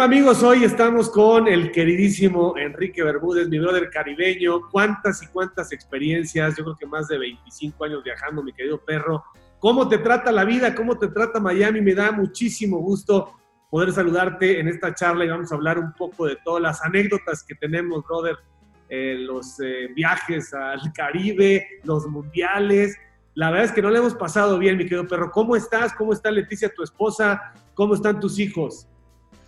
Amigos, hoy estamos con el queridísimo Enrique Bermúdez, mi brother caribeño. Cuántas y cuántas experiencias, yo creo que más de 25 años viajando, mi querido perro. ¿Cómo te trata la vida? ¿Cómo te trata Miami? Me da muchísimo gusto poder saludarte en esta charla y vamos a hablar un poco de todas las anécdotas que tenemos, brother. Eh, los eh, viajes al Caribe, los mundiales. La verdad es que no le hemos pasado bien, mi querido perro. ¿Cómo estás? ¿Cómo está Leticia, tu esposa? ¿Cómo están tus hijos?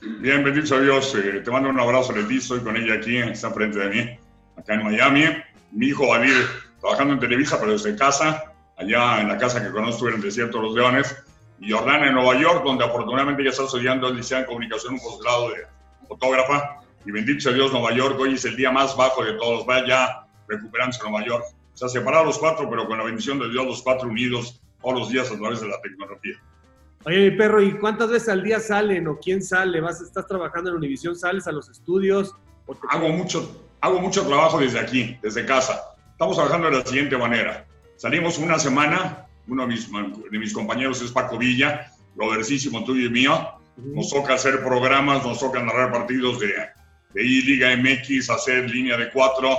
Bien, bendito Dios. Eh, te mando un abrazo, Leticia. Estoy con ella aquí, está frente de mí, acá en Miami. Mi hijo va a ir trabajando en Televisa, pero desde casa, allá en la casa que conozco en el desierto de los Leones. Y Jordana en Nueva York, donde afortunadamente ya está estudiando el liceo en comunicación, un posgrado de fotógrafa. Y bendito sea Dios, Nueva York hoy es el día más bajo de todos. Va ya recuperándose Nueva York. Se ha separado los cuatro, pero con la bendición de Dios, los cuatro unidos todos los días a través de la tecnología. Oye, mi perro, ¿y cuántas veces al día salen o quién sale? ¿Vas, ¿Estás trabajando en Univisión? ¿Sales a los estudios? Hago, mucho, hago mucho trabajo desde aquí, desde casa. Estamos trabajando de la siguiente manera. Salimos una semana, uno de mis, de mis compañeros es Paco Villa, brodercísimo tuyo y mío. Nos toca hacer programas, nos toca narrar partidos de, de I-Liga MX, hacer línea de cuatro,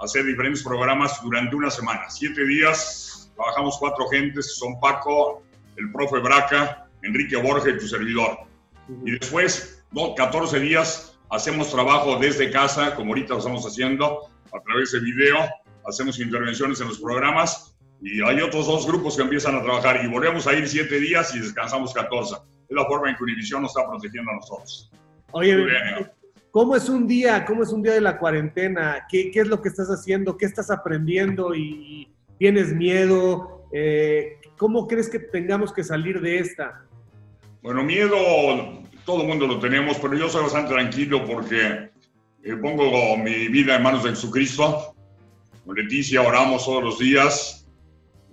hacer diferentes programas durante una semana. Siete días, trabajamos cuatro gentes, son Paco, el profe Braca, Enrique Borges tu servidor. Y después, 14 días, hacemos trabajo desde casa, como ahorita lo estamos haciendo, a través de video, hacemos intervenciones en los programas y hay otros dos grupos que empiezan a trabajar y volvemos a ir 7 días y descansamos 14. Es la forma en que Univision nos está protegiendo a nosotros. Oye, ¿cómo es un día? ¿Cómo es un día de la cuarentena? ¿Qué, qué es lo que estás haciendo? ¿Qué estás aprendiendo? ¿Y tienes miedo? Eh, ¿Cómo crees que tengamos que salir de esta? Bueno, miedo todo el mundo lo tenemos, pero yo soy bastante tranquilo porque eh, pongo mi vida en manos de Jesucristo. Con Leticia oramos todos los días.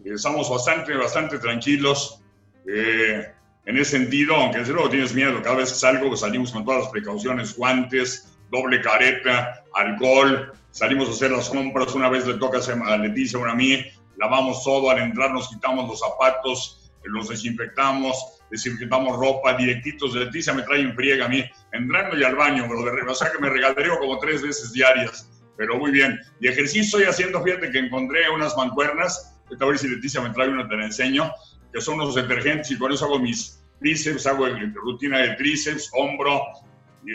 Eh, estamos bastante, bastante tranquilos. Eh, en ese sentido, aunque desde luego tienes miedo, cada vez que salgo pues salimos con todas las precauciones, guantes, doble careta, alcohol, salimos a hacer las compras, una vez le toca a Leticia, una a mí, lavamos todo, al entrar nos quitamos los zapatos, los desinfectamos, desinfectamos ropa, directitos de Leticia me trae en friega a mí, entrando y al baño, de o sea que me regaleo como tres veces diarias, pero muy bien. Y ejercicio estoy haciendo, fíjate que encontré unas mancuernas, a ver si Leticia me trae una, te la enseño, que son unos detergentes y con eso hago mis tríceps, hago rutina de tríceps, hombro,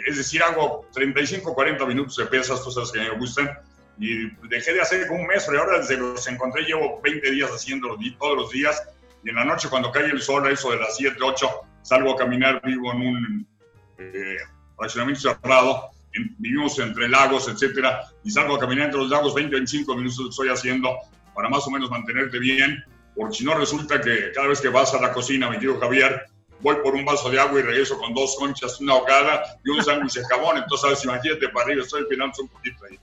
es decir, hago 35, 40 minutos de pesas, cosas que me gustan, y dejé de hacer como un mes, pero ahora desde los encontré llevo 20 días haciéndolo todos los días y en la noche cuando cae el sol, a eso de las 7, 8, salgo a caminar, vivo en un eh, cerrado, vivimos entre lagos, etcétera, y salgo a caminar entre los lagos 20, 25 minutos estoy haciendo para más o menos mantenerte bien, porque si no resulta que cada vez que vas a la cocina, mi tío Javier, voy por un vaso de agua y regreso con dos conchas, una ahogada y un sándwich de jabón, entonces imagínate para arriba, estoy esperando un poquito ahí.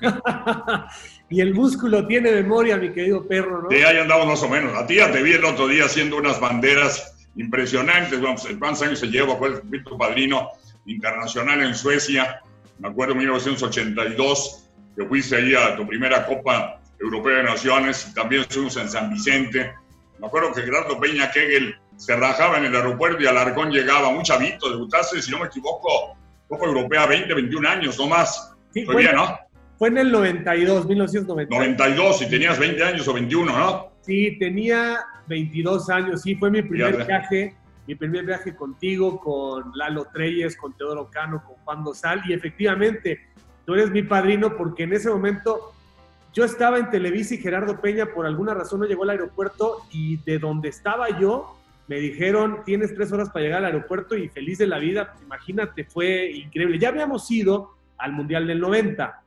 y el músculo tiene memoria, mi querido perro, ¿no? Sí, ahí andamos más o menos. A ti ya te vi el otro día haciendo unas banderas impresionantes. Vamos, el pan se lleva, fue tu padrino internacional en Suecia. Me acuerdo en 1982 que fuiste ahí a tu primera Copa Europea de Naciones y también estuvimos en San Vicente. Me acuerdo que Gerardo Peña Kegel se rajaba en el aeropuerto y Alarcón llegaba, un chavito, debutaste, si no me equivoco, Copa Europea 20, 21 años, no más. Sí, Fue bien, ¿no? Fue en el 92, 1992. 92, y tenías 20 años o 21, ¿no? Sí, tenía 22 años, sí, fue mi primer viaje, mi primer viaje contigo, con Lalo Treyes, con Teodoro Cano, con Juan Dosal, y efectivamente, tú eres mi padrino porque en ese momento yo estaba en Televisa y Gerardo Peña por alguna razón no llegó al aeropuerto y de donde estaba yo me dijeron, tienes tres horas para llegar al aeropuerto y feliz de la vida, imagínate, fue increíble. Ya habíamos ido al Mundial del 90,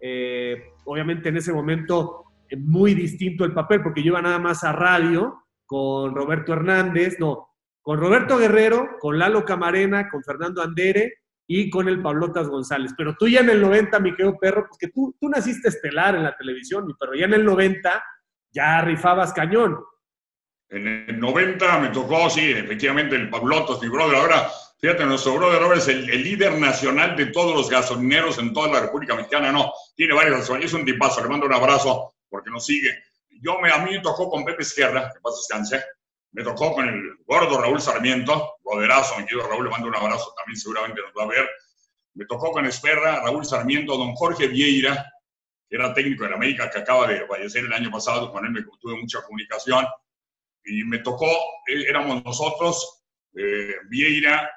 eh, obviamente en ese momento muy distinto el papel, porque yo iba nada más a radio con Roberto Hernández, no, con Roberto Guerrero, con Lalo Camarena, con Fernando Andere y con el Pablotas González. Pero tú ya en el 90, mi querido perro, pues que tú, tú naciste estelar en la televisión, mi perro, ya en el 90 ya rifabas cañón. En el 90 me tocó, sí, efectivamente, el Pablotas, mi brother. Ahora Fíjate, nuestro brother Robert es el, líder nacional de todos los gasolineros en toda la República Mexicana. No, tiene varios gasolineros, es un tipazo. Le mando un abrazo porque nos sigue. Yo me, a mí me tocó con Pepe Izquierda, que pasa descanse. Me tocó con el gordo Raúl Sarmiento, broderazo, mi querido Raúl, le mando un abrazo también, seguramente nos va a ver. me tocó con Esperra, Raúl Sarmiento, don Jorge Vieira, que era técnico de América, que acaba de fallecer el año pasado, con él me tuve mucha comunicación, y me tocó, eh, éramos nosotros, eh, Vieira,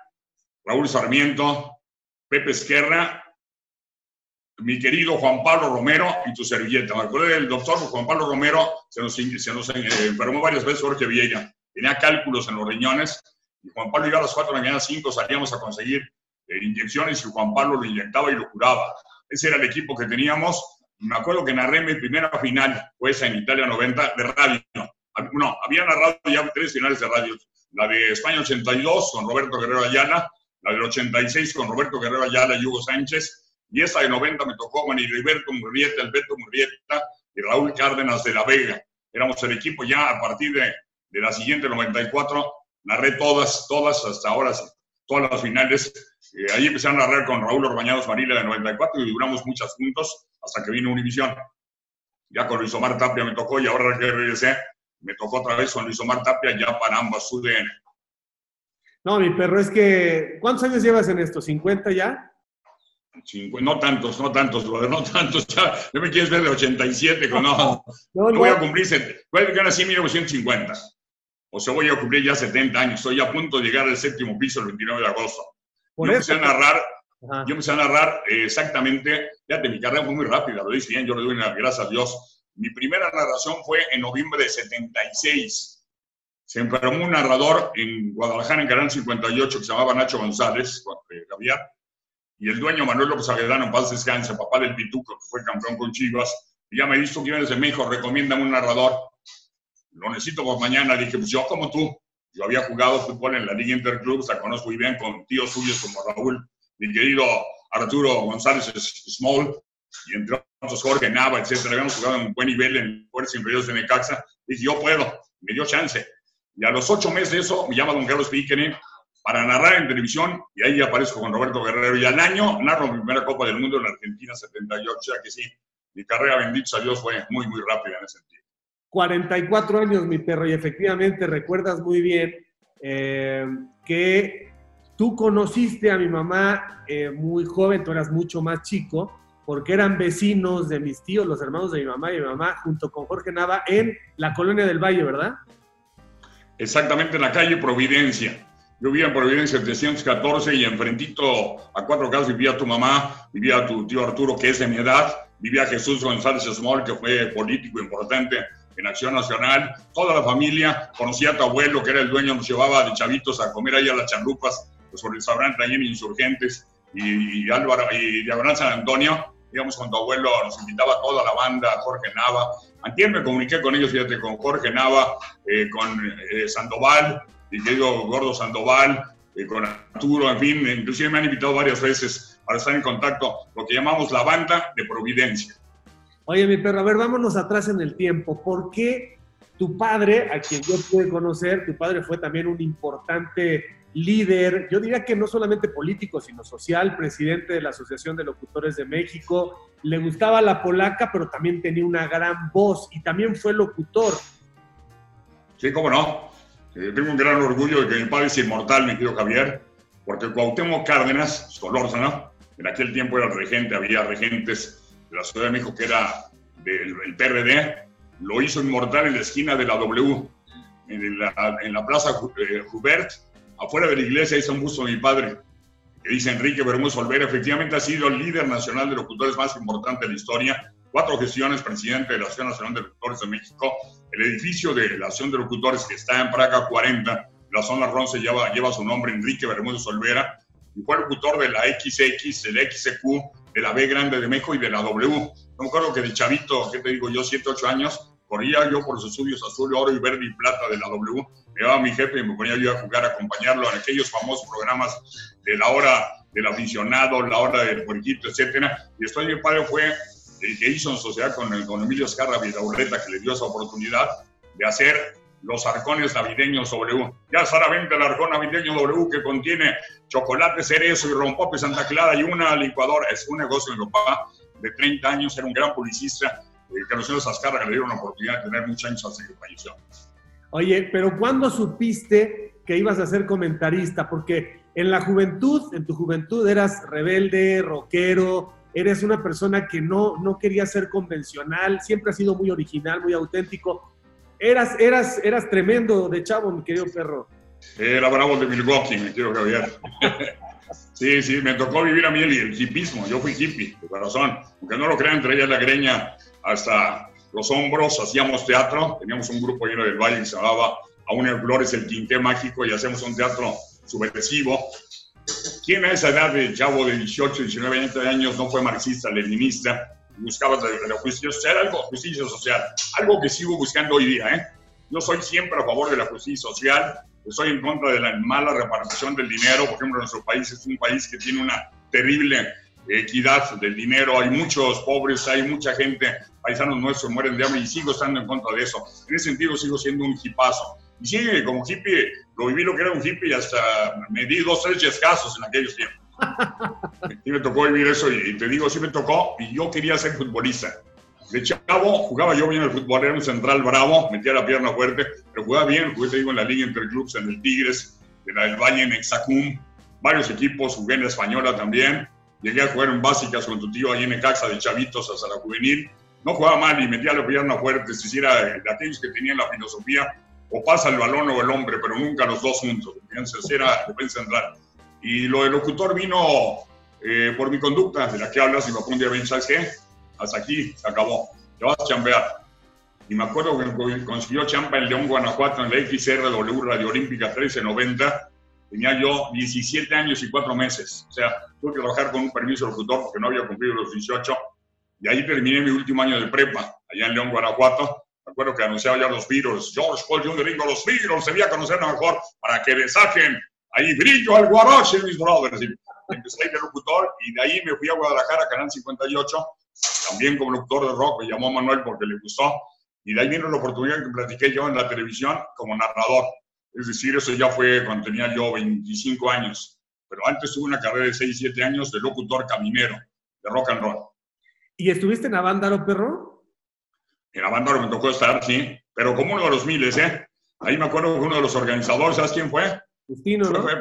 Raúl Sarmiento, Pepe Esquerra, mi querido Juan Pablo Romero y tu servilleta. Me acuerdo del doctor Juan Pablo Romero, se nos, se nos eh, enfermó varias veces Jorge Vieira, tenía cálculos en los riñones, y Juan Pablo iba a las 4 de la mañana, 5 salíamos a conseguir inyecciones y Juan Pablo lo inyectaba y lo curaba. Ese era el equipo que teníamos me acuerdo que narré mi primera final, fue esa en Italia 90, de radio. No, había narrado ya tres finales de radio. La de España 82 con Roberto Guerrero Ayala, la del 86 con Roberto Guerrero Ayala y Hugo Sánchez, y esa de 90 me tocó con Heriberto Murrieta, Alberto Murrieta y Raúl Cárdenas de la Vega. Éramos el equipo ya a partir de, de la siguiente 94, narré todas, todas hasta ahora, todas las finales eh, ahí empecé a narrar con Raúl Orbañados Marila de 94 y duramos muchas juntos hasta que vino Univisión. Ya con Luis Omar Tapia me tocó y ahora que regresé, me tocó otra vez con Luis Omar Tapia ya para ambas UDN. No, mi perro, es que. ¿Cuántos años llevas en esto? ¿50 ya? no tantos, no tantos, no tantos. Ya, ¿No me quieres ver de 87? No, no, no. voy a cumplir. Voy a nací en 1950. O sea, voy a cumplir ya 70 años. Estoy a punto de llegar al séptimo piso el 29 de agosto yo empecé a narrar, yo empecé a narrar exactamente, fíjate, mi carrera fue muy rápida, lo dice bien, yo le doy las gracias a Dios. Mi primera narración fue en noviembre de 76. Se enfermó un narrador en Guadalajara, en Canal 58, que se llamaba Nacho González, Javier, eh, y el dueño Manuel López Agredano, en paz descanse, papá del Pituco, que fue campeón con Chivas, y ya me visto que vienes de México, recomiendan un narrador. Lo necesito por mañana. Dije, pues yo como tú, yo había jugado fútbol en la Liga Interclub, la conozco muy bien con tíos suyos como Raúl, mi querido Arturo González Small, y entre otros Jorge Nava, etcétera. Habíamos jugado en un buen nivel en Fuerzas Inferiores de Necaxa. Dije, yo puedo, me dio chance. Y a los ocho meses de eso, me llama don Carlos Piquenin para narrar en televisión, y ahí aparezco con Roberto Guerrero. Y al año narro mi primera Copa del Mundo en Argentina, 78, o sea que sí, mi carrera, bendito a Dios, fue muy, muy rápida en ese sentido. 44 años, mi perro, y efectivamente recuerdas muy bien eh, que tú conociste a mi mamá eh, muy joven, tú eras mucho más chico, porque eran vecinos de mis tíos, los hermanos de mi mamá y mi mamá, junto con Jorge Nava, en la colonia del Valle, ¿verdad? Exactamente, en la calle Providencia. Yo vivía en Providencia 314 y enfrentito a cuatro casas vivía tu mamá, vivía tu tío Arturo, que es de mi edad, vivía Jesús González Small, que fue político importante en Acción Nacional, toda la familia, conocía a tu abuelo, que era el dueño, nos llevaba de chavitos a comer ahí a las chanrupas, pues por el restaurante ahí en Insurgentes, y, Álvaro, y de San Antonio, con tu abuelo, nos invitaba toda la banda, Jorge Nava. Antier me comuniqué con ellos, fíjate, con Jorge Nava, eh, con eh, Sandoval, Gordo Sandoval, eh, con Arturo, en fin, inclusive me han invitado varias veces para estar en contacto, lo que llamamos la banda de Providencia. Oye, mi perro, a ver, vámonos atrás en el tiempo. ¿Por qué tu padre, a quien yo pude conocer, tu padre fue también un importante líder, yo diría que no solamente político, sino social, presidente de la Asociación de Locutores de México, le gustaba la polaca, pero también tenía una gran voz y también fue locutor. Sí, cómo no. Eh, tengo un gran orgullo de que mi padre es inmortal, mi querido Javier, porque Cuauhtémoc Cárdenas, Solórzano, en aquel tiempo era regente, había regentes de la Ciudad de México, que era del PRD, lo hizo inmortal en la esquina de la W, en la, en la Plaza eh, Hubert, afuera de la iglesia, hizo un busto de mi padre, que dice Enrique Bermúdez Olvera, efectivamente ha sido el líder nacional de locutores más importante de la historia, cuatro gestiones, presidente de la Asociación Nacional de Locutores de México, el edificio de la Asociación de Locutores que está en Praga 40, la zona Ronce lleva, lleva su nombre, Enrique Bermúdez Olvera, y fue locutor de la XX, el XQ, de la B grande de México y de la W. No me acuerdo que de chavito, ¿qué te digo yo? 7, 8 años, corría yo por los estudios azul, oro y verde y plata de la W. Me llevaba mi jefe y me ponía yo a jugar, a acompañarlo en aquellos famosos programas de la hora del aficionado, la hora del puerquito, etcétera. Y después mi padre fue el que hizo en sociedad con, con Emilio Escarra Vidaurreta, que le dio esa oportunidad de hacer los arcones navideños W. Ya está a la venta el arcón navideño W que contiene chocolate, cerezo y rompope Santa Clara y una licuadora. Es un negocio de papá de 30 años, era un gran publicista, que los señores Azcarra le dieron la oportunidad de tener muchos años hasta que falleció. Oye, pero ¿cuándo supiste que ibas a ser comentarista? Porque en la juventud, en tu juventud eras rebelde, rockero, eres una persona que no, no quería ser convencional, siempre has sido muy original, muy auténtico. Eras, eras, eras tremendo de chavo, mi querido perro. Era bravo de Milwaukee, me quiero Javier. sí, sí, me tocó vivir a mí el, el hipismo. Yo fui hippie, de corazón. Aunque no lo crean, traía la greña hasta los hombros, hacíamos teatro. Teníamos un grupo lleno del valle que se llamaba Aún el Flores, el Quinté Mágico, y hacemos un teatro subversivo. ¿Quién a esa edad de chavo de 18, 19, 20 años no fue marxista, leninista? Buscaba la, justicia social, algo, justicia social, algo que sigo buscando hoy día. ¿eh? Yo soy siempre a favor de la justicia social, estoy en contra de la mala repartición del dinero. Por ejemplo, nuestro país es un país que tiene una terrible equidad del dinero, hay muchos pobres, hay mucha gente, paisanos nuestros mueren de hambre y sigo estando en contra de eso. En ese sentido sigo siendo un hipazo. Y sí, como hippie, lo viví lo que era un hippie y hasta me di dos, tres yescazos en aquellos tiempos. Sí me tocó vivir eso y, te digo, sí me tocó y yo quería ser futbolista. De chavo jugaba yo bien el fútbol, era un central bravo, metía la pierna fuerte, pero jugaba bien, jugué te digo en la liga interclubs, en el Tigres, en el Valle, en Exacum, varios equipos, jugué en la Española también, llegué a jugar en básicas con tu tío ahí en Necaxa de chavitos hasta la juvenil, no jugaba mal y metía la pierna fuerte, si hiciera de aquellos que tenían la filosofía o pasa el balón o el hombre, pero nunca los dos juntos. Así era defensa central. Y lo del locutor vino eh, por mi conducta, de la que hablas, y me apunté a ¿sabes qué? Hasta aquí, se acabó. Te vas a chambear. Y me acuerdo que consiguió champa en León, Guanajuato, en la XRW Radio Olímpica 1390. Tenía yo 17 años y 4 meses. O sea, tuve que trabajar con un permiso de locutor porque no había cumplido los 18. Y ahí terminé mi último año de prepa, allá en León, Guanajuato me acuerdo que anunciaba ya los Beatles, George Paul Jr. dijo, los Beatles debía conocer mejor para que le saquen ahí brillo al guarache, mis brothers. Y empecé ahí de locutor y de ahí me fui a Guadalajara, Canal 58, también como locutor de rock, me llamó Manuel porque le gustó. Y de ahí vino la oportunidad que platiqué yo en la televisión como narrador. Es decir, eso ya fue cuando tenía yo 25 años. Pero antes tuve una carrera de 6, 7 años de locutor caminero, de rock and roll. ¿Y estuviste en Avándaro, perro? En banda me tocó estar, sí, pero como uno de los miles, ¿eh? Ahí me acuerdo que uno de los organizadores, ¿sabes quién fue? Justino, ¿no? Fue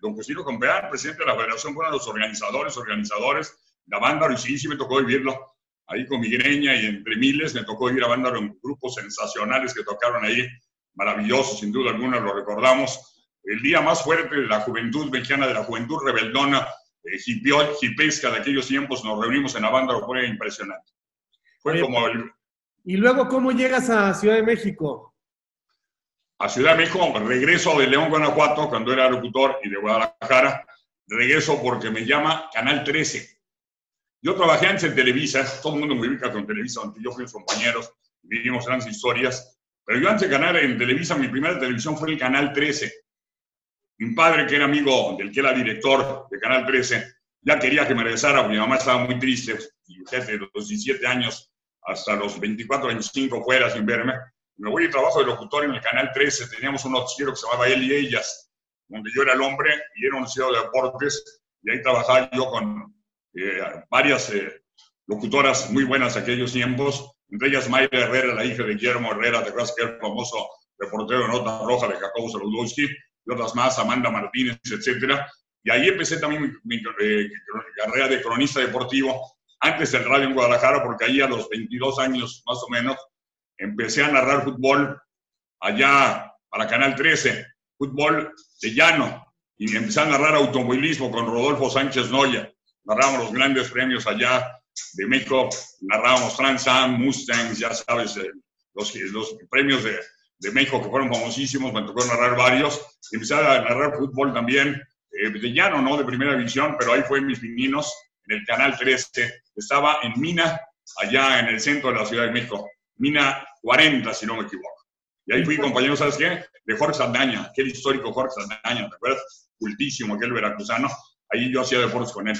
don Justino Compeán, presidente de la federación, fue uno de los organizadores, organizadores, la banda, y sí, sí me tocó vivirlo. Ahí con mi greña y entre miles, me tocó vivir a banda en grupos sensacionales que tocaron ahí, maravillosos, sin duda alguna, lo recordamos. El día más fuerte de la juventud mexicana, de la juventud rebeldona, eh, hipesca de aquellos tiempos, nos reunimos en la banda, fue impresionante. Fue como el, ¿Y luego cómo llegas a Ciudad de México? A Ciudad de México, regreso de León, Guanajuato, cuando era locutor, y de Guadalajara. Regreso porque me llama Canal 13. Yo trabajé antes en Televisa, todo el mundo me ubica con Televisa, donde yo fui compañeros, vivimos grandes historias. Pero yo antes de ganar en Televisa, mi primera televisión fue el Canal 13. Mi padre, que era amigo del que era director de Canal 13, ya quería que me regresara, porque mi mamá estaba muy triste, y desde los 17 años hasta los 24, 25 fuera sin verme. Me voy y trabajo de locutor en el Canal 13. Teníamos un noticiero que se llamaba Él y Ellas, donde yo era el hombre y era un noticiero de deportes. Y ahí trabajaba yo con eh, varias eh, locutoras muy buenas aquellos tiempos, entre ellas Mayra Herrera, la hija de Guillermo Herrera, de que el famoso reportero de Nota Roja de Jacobo Saludowski, y otras más, Amanda Martínez, etcétera. Y ahí empecé también mi, eh, carrera de cronista deportivo antes del radio en Guadalajara, porque ahí a los 22 años más o menos empecé a narrar fútbol allá para Canal 13, fútbol de llano, y empecé a narrar automovilismo con Rodolfo Sánchez Noya. Narrábamos los grandes premios allá de México, narrábamos Trans Am, Mustangs, ya sabes, eh, los, los premios de, México que fueron famosísimos, me tocó narrar varios. Empecé a narrar fútbol también, eh, de llano, no de primera división, pero ahí fue mis pininos en el Canal 13, estaba en Mina, allá en el centro de la Ciudad de México, Mina 40, si no me equivoco. Y ahí fui compañero, ¿sabes qué? De Jorge Saldaña, aquel histórico Jorge Saldaña, ¿te acuerdas? Cultísimo, aquel veracruzano. Ahí yo hacía deportes con él.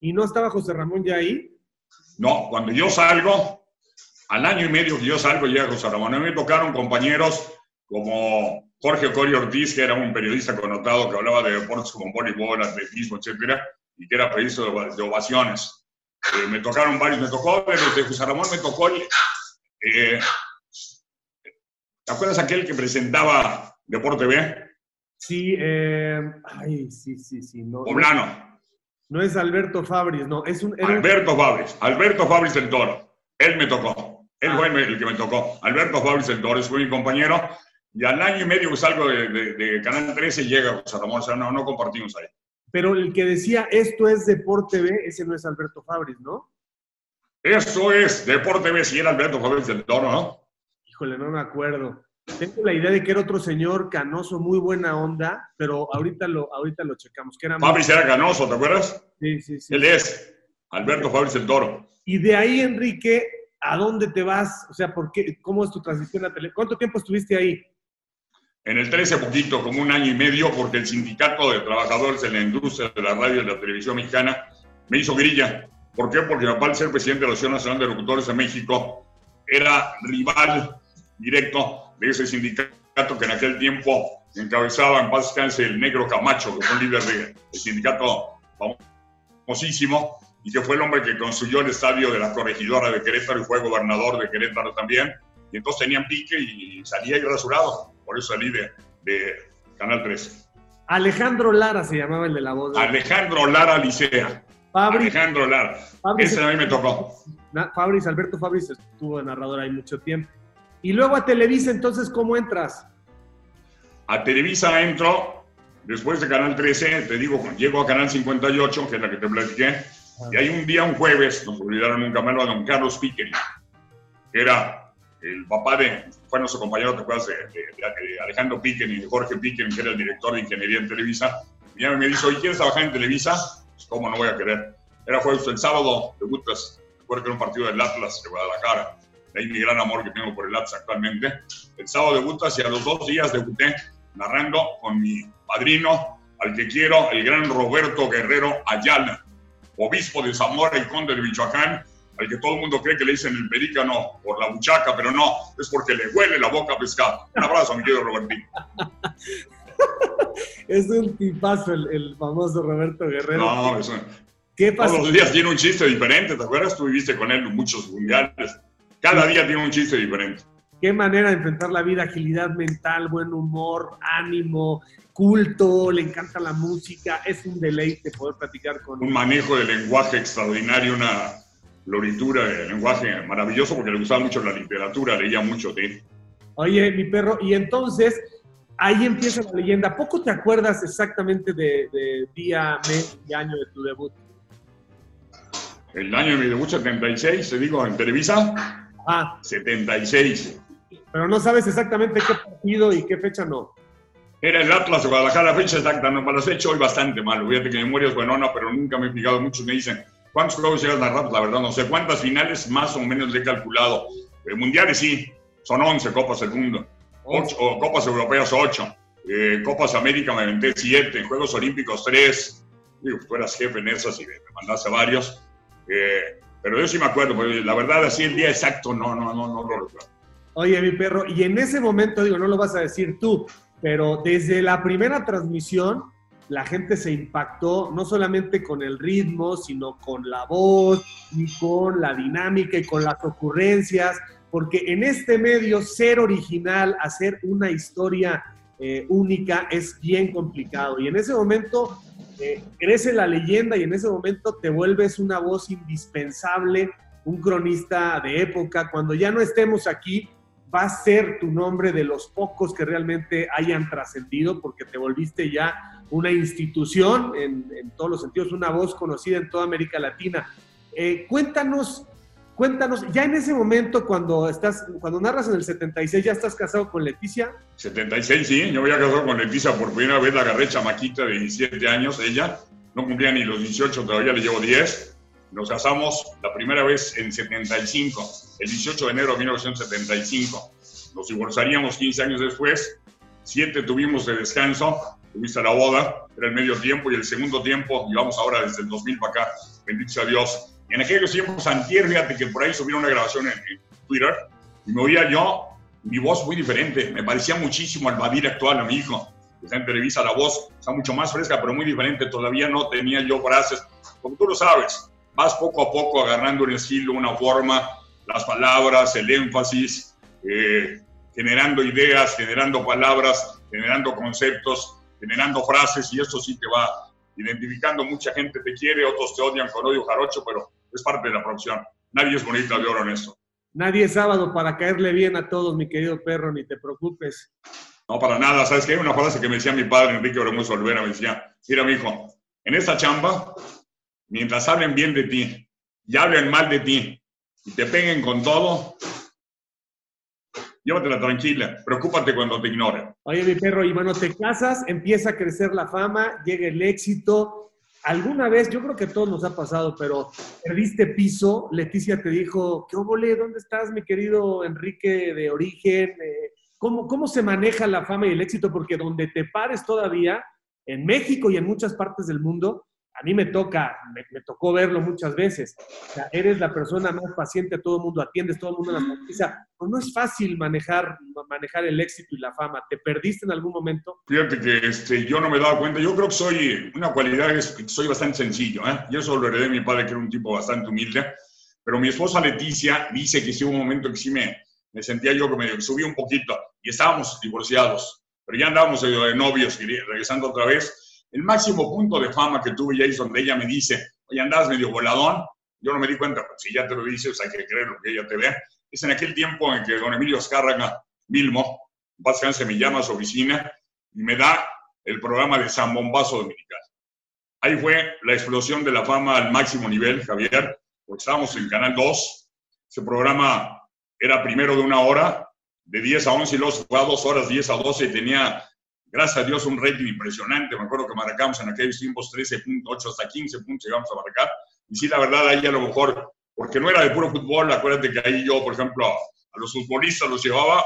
¿Y no estaba José Ramón ya ahí? No, cuando yo salgo, al año y medio que yo salgo, llega José Ramón. A mí me tocaron compañeros como Jorge Corio Ortiz, que era un periodista connotado que hablaba de deportes como voleibol, atletismo, etcétera y que era previsto de, ovaciones. Eh, me tocaron varios, me tocó desde José Ramón, me tocó eh, ¿Te acuerdas aquel que presentaba Deporte B? Sí, eh, ay, sí, sí, sí. No, Poblano. No es Alberto Fabris, no, es un... Alberto Fabris, Alberto Fabris el Toro. Él me tocó, él ah. fue el que me tocó. Alberto Fabris el Toro, fue mi compañero. Y al año y medio que salgo de, Canal 13 llega José Ramón, o sea, no, no compartimos ahí. Pero el que decía esto es Deporte B, ese no es Alberto Fabris, ¿no? Eso es Deporte B, si era Alberto Fabris del Toro, ¿no? Híjole, no me acuerdo. Tengo la idea de que era otro señor canoso, muy buena onda, pero ahorita lo, ahorita lo checamos. Que era Fabris era canoso, ¿te acuerdas? Sí, sí, sí. Él es Alberto Fabris del Toro. Y de ahí, Enrique, ¿a dónde te vas? O sea, ¿por qué, ¿cómo es tu transición a tele? ¿Cuánto tiempo estuviste ahí? En el 13 poquito, como un año y medio, porque el sindicato de trabajadores en la industria de la radio y la televisión mexicana me hizo grilla. ¿Por qué? Porque mi papá, al ser presidente de la Asociación Nacional de Locutores de México, era rival directo de ese sindicato que en aquel tiempo encabezaba en paz descanse el negro Camacho, que fue el líder del sindicato famosísimo y que fue el hombre que construyó el estadio de la corregidora de Querétaro y fue gobernador de Querétaro también. Y entonces tenían pique y salía ahí rasurado. Por eso salí de, Canal 13. Alejandro Lara se llamaba el de la voz. Alejandro Lara Licea. Alejandro Lara. Ese a mí me tocó. Fabris, Alberto Fabris estuvo de narrador ahí mucho tiempo. Y luego a Televisa, entonces, ¿cómo entras? A Televisa entro después de Canal 13, te digo, llego a Canal 58, que es la que te platiqué, y hay un día, un jueves, nos olvidaron nunca más a don Carlos Pickering, que era el papá de, fue nuestro compañero, te acuerdas, de, Alejandro Pickering y de Jorge Pickering, que era el director de ingeniería en Televisa. Y me dice, oye, ¿quieres trabajar en Televisa? Pues, ¿cómo no voy a querer? Era jueves, el sábado, debutas, recuerdo que era un partido del Atlas de Guadalajara de ahí mi gran amor que tengo por el Atlas actualmente. El sábado debutas y a los dos días debuté narrando con mi padrino, al que quiero, el gran Roberto Guerrero Ayala, obispo de Zamora y conde de Michoacán, al que todo el mundo cree que le dicen el perícano por la buchaca, pero no, es porque le huele la boca a pescado. Un abrazo, mi querido Robertín. es un tipazo el, famoso Roberto Guerrero. No, eso. ¿Qué pasa? Todos los días tiene un chiste diferente, ¿te acuerdas? Tú viviste con él muchos mundiales. Cada día tiene un chiste diferente. Qué manera de enfrentar la vida, agilidad mental, buen humor, ánimo, culto, le encanta la música, es un deleite poder platicar con Un manejo de lenguaje extraordinario, una floritura de lenguaje maravilloso porque le gustaba mucho la literatura, leía mucho de Oye, mi perro, y entonces ahí empieza la leyenda. ¿Poco te acuerdas exactamente de, de día, mes y año de tu debut? El año de mi debut, 76, te digo, en Televisa. Ah. 76. Pero no sabes exactamente qué partido y qué fecha no. Era el Atlas de Guadalajara, la fecha exacta, no he hecho hoy bastante mal. Fíjate que memoria es buenona, pero nunca me he fijado. Muchos me dicen, ¿cuántos juegos llegas a la verdad no sé. ¿Cuántas finales más o menos le he calculado? Eh, mundiales sí, son 11 Copas del Mundo. Ocho, o Copas Europeas 8. Eh, Copas América me aventé 7. Juegos Olímpicos 3. Digo, tú eras jefe en esas y me mandaste varios. Eh, pero yo sí me acuerdo, porque la verdad, así el día exacto, no, no, no, no lo recuerdo. Oye, mi perro, y en ese momento, digo, no lo vas a decir tú, pero desde la primera transmisión, la gente se impactó no solamente con el ritmo, sino con la voz y con la dinámica y con las ocurrencias, porque en este medio ser original, hacer una historia eh, única es bien complicado. Y en ese momento crece la leyenda y en ese momento te vuelves una voz indispensable, un cronista de época. Cuando ya no estemos aquí, va a ser tu nombre de los pocos que realmente hayan trascendido porque te volviste ya una institución en, todos los sentidos, una voz conocida en toda América Latina. Eh, cuéntanos Cuéntanos, ya en ese momento cuando estás, cuando narras en el 76, ¿ya estás casado con Leticia? 76, sí, yo había casado con Leticia por primera vez, la agarré chamaquita de 17 años, ella, no cumplía ni los 18, todavía le llevo 10. Nos casamos la primera vez en 75, el 18 de enero de 1975. Nos divorciaríamos 15 años después, 7 tuvimos de descanso, tuviste la boda, era el medio tiempo y el segundo tiempo, llevamos ahora desde el 2000 para acá, bendito sea Dios, en aquellos tiempos, antier, fíjate que por ahí subieron una grabación en, Twitter y me oía yo, mi voz muy diferente. Me parecía muchísimo al Badir actual, a mi hijo. Está en Televisa, la voz está mucho más fresca, pero muy diferente. Todavía no tenía yo frases. Como tú lo sabes, vas poco a poco agarrando un estilo, una forma, las palabras, el énfasis, eh, generando ideas, generando palabras, generando conceptos. generando frases y eso sí te va identificando. Mucha gente te quiere, otros te odian con odio jarocho, pero es parte de la profesión. Nadie es bonito de oro en esto. Nadie es sábado para caerle bien a todos, mi querido perro, ni te preocupes. No, para nada. ¿Sabes qué? Hay una frase que me decía mi padre, Enrique Oremuso Olvera, me decía, mira, mi hijo, en esta chamba, mientras hablen bien de ti y hablen mal de ti y te peguen con todo, llévatela tranquila, preocúpate cuando te ignoren. Oye, mi perro, y bueno, te casas, empieza a crecer la fama, llega el éxito. Alguna vez, yo creo que a todos nos ha pasado, pero perdiste piso, Leticia te dijo, ¿qué obole? ¿Dónde estás, mi querido Enrique de origen? Eh, ¿cómo, ¿Cómo se maneja la fama y el éxito? Porque donde te pares todavía, en México y en muchas partes del mundo, a mí me toca, me, tocó verlo muchas veces. O sea, eres la persona más paciente, todo el mundo atiendes, todo el mundo la noticia. Pues no es fácil manejar, manejar el éxito y la fama. ¿Te perdiste en algún momento? Fíjate que este, yo no me daba cuenta. Yo creo que soy, una cualidad es soy bastante sencillo. ¿eh? Y eso lo heredé de mi padre, que era un tipo bastante humilde. Pero mi esposa Leticia dice que sí hubo un momento que sí me, me sentía yo que me subí un poquito. Y estábamos divorciados. Pero ya andábamos de novios regresando otra vez el máximo punto de fama que tuve ya es donde ella me dice, oye, andas medio voladón. Yo no me di cuenta, pero si ya te lo dices, hay que creer lo que ella te vea. Es en aquel tiempo en que don Emilio Azcárraga Milmo, básicamente me llama a su oficina y me da el programa de San Bombazo Dominical. Ahí fue la explosión de la fama al máximo nivel, Javier, porque estábamos en Canal 2. Ese programa era primero de una hora, de 10 a 11 y luego a dos horas, 10 a 12 y tenía gracias a Dios, un rating impresionante. Me acuerdo que marcamos en aquellos tiempos 13.8 hasta 15 puntos llegamos a marcar. Y sí, la verdad, ahí a lo mejor, porque no era de puro fútbol, acuérdate que ahí yo, por ejemplo, a los futbolistas los llevaba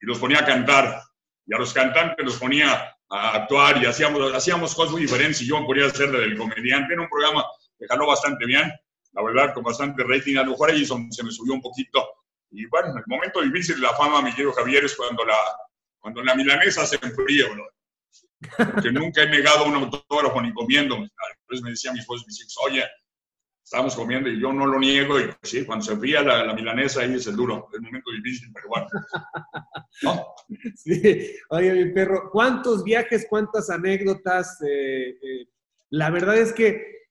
y los ponía a cantar. Y a los cantantes los ponía a actuar y hacíamos, hacíamos cosas muy diferentes. Y yo me ponía a hacer del comediante. Era un programa que ganó bastante bien, la verdad, con bastante rating. A lo mejor ahí se me subió un poquito. Y bueno, el momento difícil de la fama, mi querido Javier, es cuando la, cuando la milanesa se enfría, bro. Porque nunca he negado un autógrafo ni comiendo. Entonces me decía mi esposo, mis hijos, oye, estábamos comiendo y yo no lo niego. Y sí, cuando se enfría la, milanesa, ahí es el duro. Un momento difícil, pero bueno. Sí, oye, mi perro, ¿cuántos viajes, cuántas anécdotas? Eh, eh, la verdad es que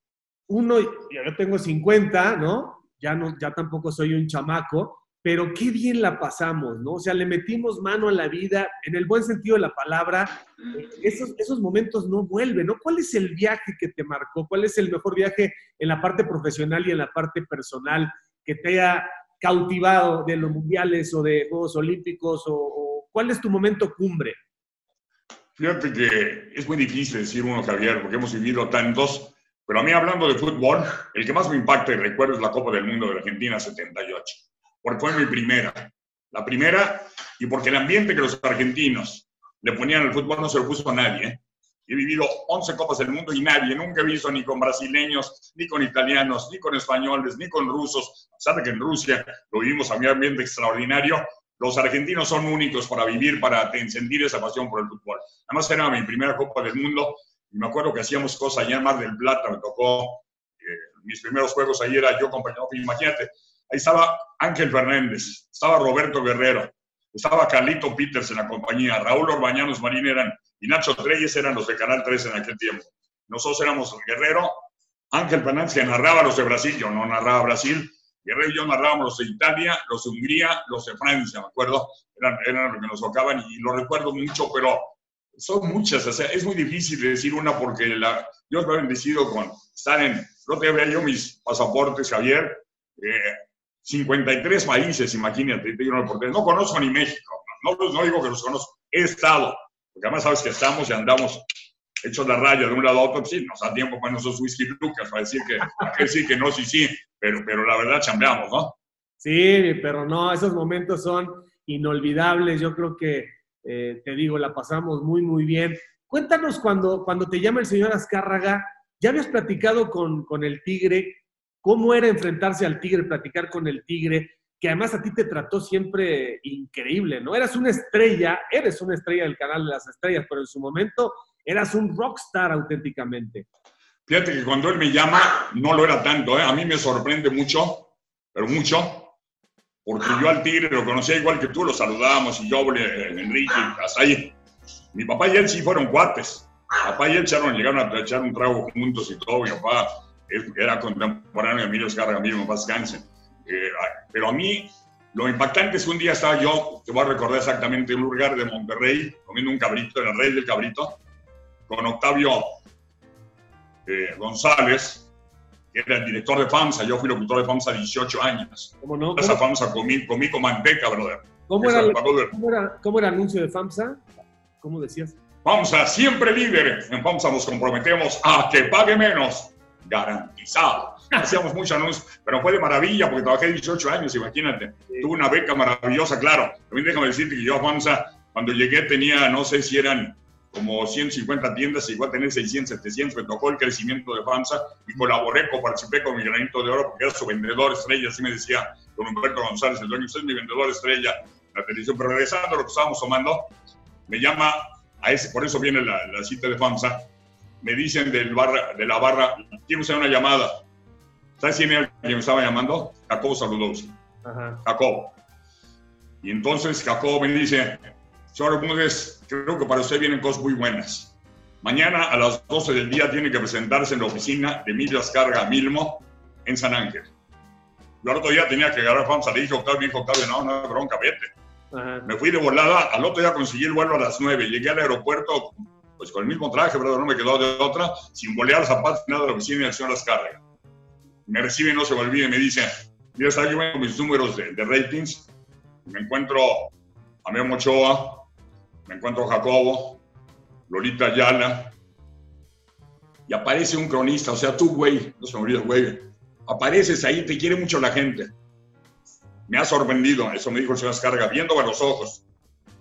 uno, yo tengo 50, ¿no? Ya, no, ya tampoco soy un chamaco, pero qué bien la pasamos, ¿no? O sea, le metimos mano a la vida, en el buen sentido de la palabra, esos, esos momentos no vuelven, ¿no? ¿Cuál es el viaje que te marcó? ¿Cuál es el mejor viaje en la parte profesional y en la parte personal que te haya cautivado de los mundiales o de Juegos Olímpicos? O, ¿Cuál es tu momento cumbre? Fíjate que es muy difícil decir uno, Javier, porque hemos vivido tantos, pero a mí hablando de fútbol, el que más me impacta y recuerdo es la Copa del Mundo de Argentina 78 porque fue mi primera. La primera, y porque el ambiente que los argentinos le ponían al fútbol no se lo puso a nadie. ¿eh? He vivido 11 Copas del Mundo y nadie, nunca he visto ni con brasileños, ni con italianos, ni con españoles, ni con rusos. Sabe que en Rusia lo vivimos a un ambiente extraordinario. Los argentinos son únicos para vivir, para sentir esa pasión por el fútbol. Además era mi primera Copa del Mundo y me acuerdo que hacíamos cosas allá en del Plata, me tocó, eh, mis primeros juegos ahí era yo compañero, imagínate, Estaba Ángel Fernández, estaba Roberto Guerrero, estaba Carlito Peters en la compañía, Raúl Orbañanos Marín eran, y Nacho Treyes eran los de Canal 3 en aquel tiempo. Nosotros éramos Guerrero, Ángel Fernández que narraba los de Brasil, yo no narraba Brasil, Guerrero y yo narrábamos los de Italia, los de Hungría, los de Francia, me acuerdo, eran, eran los que nos tocaban y lo recuerdo mucho, pero son muchas, es muy difícil decir una porque la, yo he bendecido con estar en, no te había yo mis pasaportes, Javier, eh, 53 países, imagínate, no conozco ni México, no, no, digo que los conozco, he estado, porque además sabes que estamos y andamos hechos la raya de un lado a otro, sí, nos da tiempo para esos whisky lucas, para decir que, para que no, sí, sí, pero, pero la verdad chambeamos, ¿no? Sí, pero no, esos momentos son inolvidables, yo creo que, eh, te digo, la pasamos muy, muy bien. Cuéntanos cuando, cuando te llama el señor Azcárraga, ¿ya habías platicado con, con el Tigre? Cómo era enfrentarse al tigre, platicar con el tigre, que además a ti te trató siempre increíble, ¿no? Eras una estrella, eres una estrella del canal de las estrellas, pero en su momento eras un rockstar auténticamente. Fíjate que cuando él me llama, no lo era tanto, ¿eh? A mí me sorprende mucho, pero mucho, porque yo al tigre lo conocía igual que tú, lo saludábamos y yo, Enrique, hasta ahí. Mi papá y él sí fueron cuates. Papá y él echaron, llegaron a echar un trago juntos y todo. Mi papá era contemporáneo de Emilio Escarga, mismo, más cáncer. Eh, pero a mí, lo impactante es que un día estaba yo, te voy a recordar exactamente, en un lugar de Monterrey, comiendo un cabrito, en el Rey del Cabrito, con Octavio eh, González, que era el director de FAMSA. Yo fui locutor de FAMSA 18 años. ¿Cómo no? Esa FAMSA comí, comí con manteca, brother. ¿Cómo era, ¿cómo, era, ¿Cómo era el anuncio de FAMSA? ¿Cómo decías? FAMSA, siempre líder. En FAMSA nos comprometemos a que pague menos. Garantizado. Hacíamos muchos anuncios, pero fue de maravilla porque trabajé 18 años, imagínate. Tuve una beca maravillosa, claro. También déjame decirte que yo a FAMSA, cuando llegué, tenía, no sé si eran como 150 tiendas, igual tener 600, 700, me tocó el crecimiento de FAMSA y colaboré, participé con mi granito de oro porque era su vendedor estrella, así me decía don Humberto González, el dueño, usted es mi vendedor estrella la televisión. Pero regresando a lo que estábamos tomando, me llama a ese, por eso viene la, la cita de FAMSA, me dicen del barra, de la barra, quiero una llamada. ¿Sabes quién era que me estaba llamando? Jacobo Saludowski. Jacobo. Y entonces Jacobo me dice, señor Bermúdez, creo que para usted vienen cosas muy buenas. Mañana a las 12 del día tiene que presentarse en la oficina de Emilio Ascarga Milmo en San Ángel. Yo al otro día tenía que agarrar FAMSA, le dije Octavio, me dijo Octavio, no, no, bronca, vete. Me fui de volada, al otro día conseguí el vuelo a las 9, llegué al aeropuerto pues con el mismo traje, pero no me quedó de otra, sin bolear zapatos, nada de la oficina y el señor Ascarga. Me recibe, no se me olvide, me dice, mira, está yo mis números de, de ratings, me encuentro a Memo Ochoa, me encuentro Jacobo, Lolita Ayala, y aparece un cronista, o sea, tú, güey, no se me olvida, güey, apareces ahí, te quiere mucho la gente. Me ha sorprendido, eso me dijo el señor Escarga, viendo a los ojos.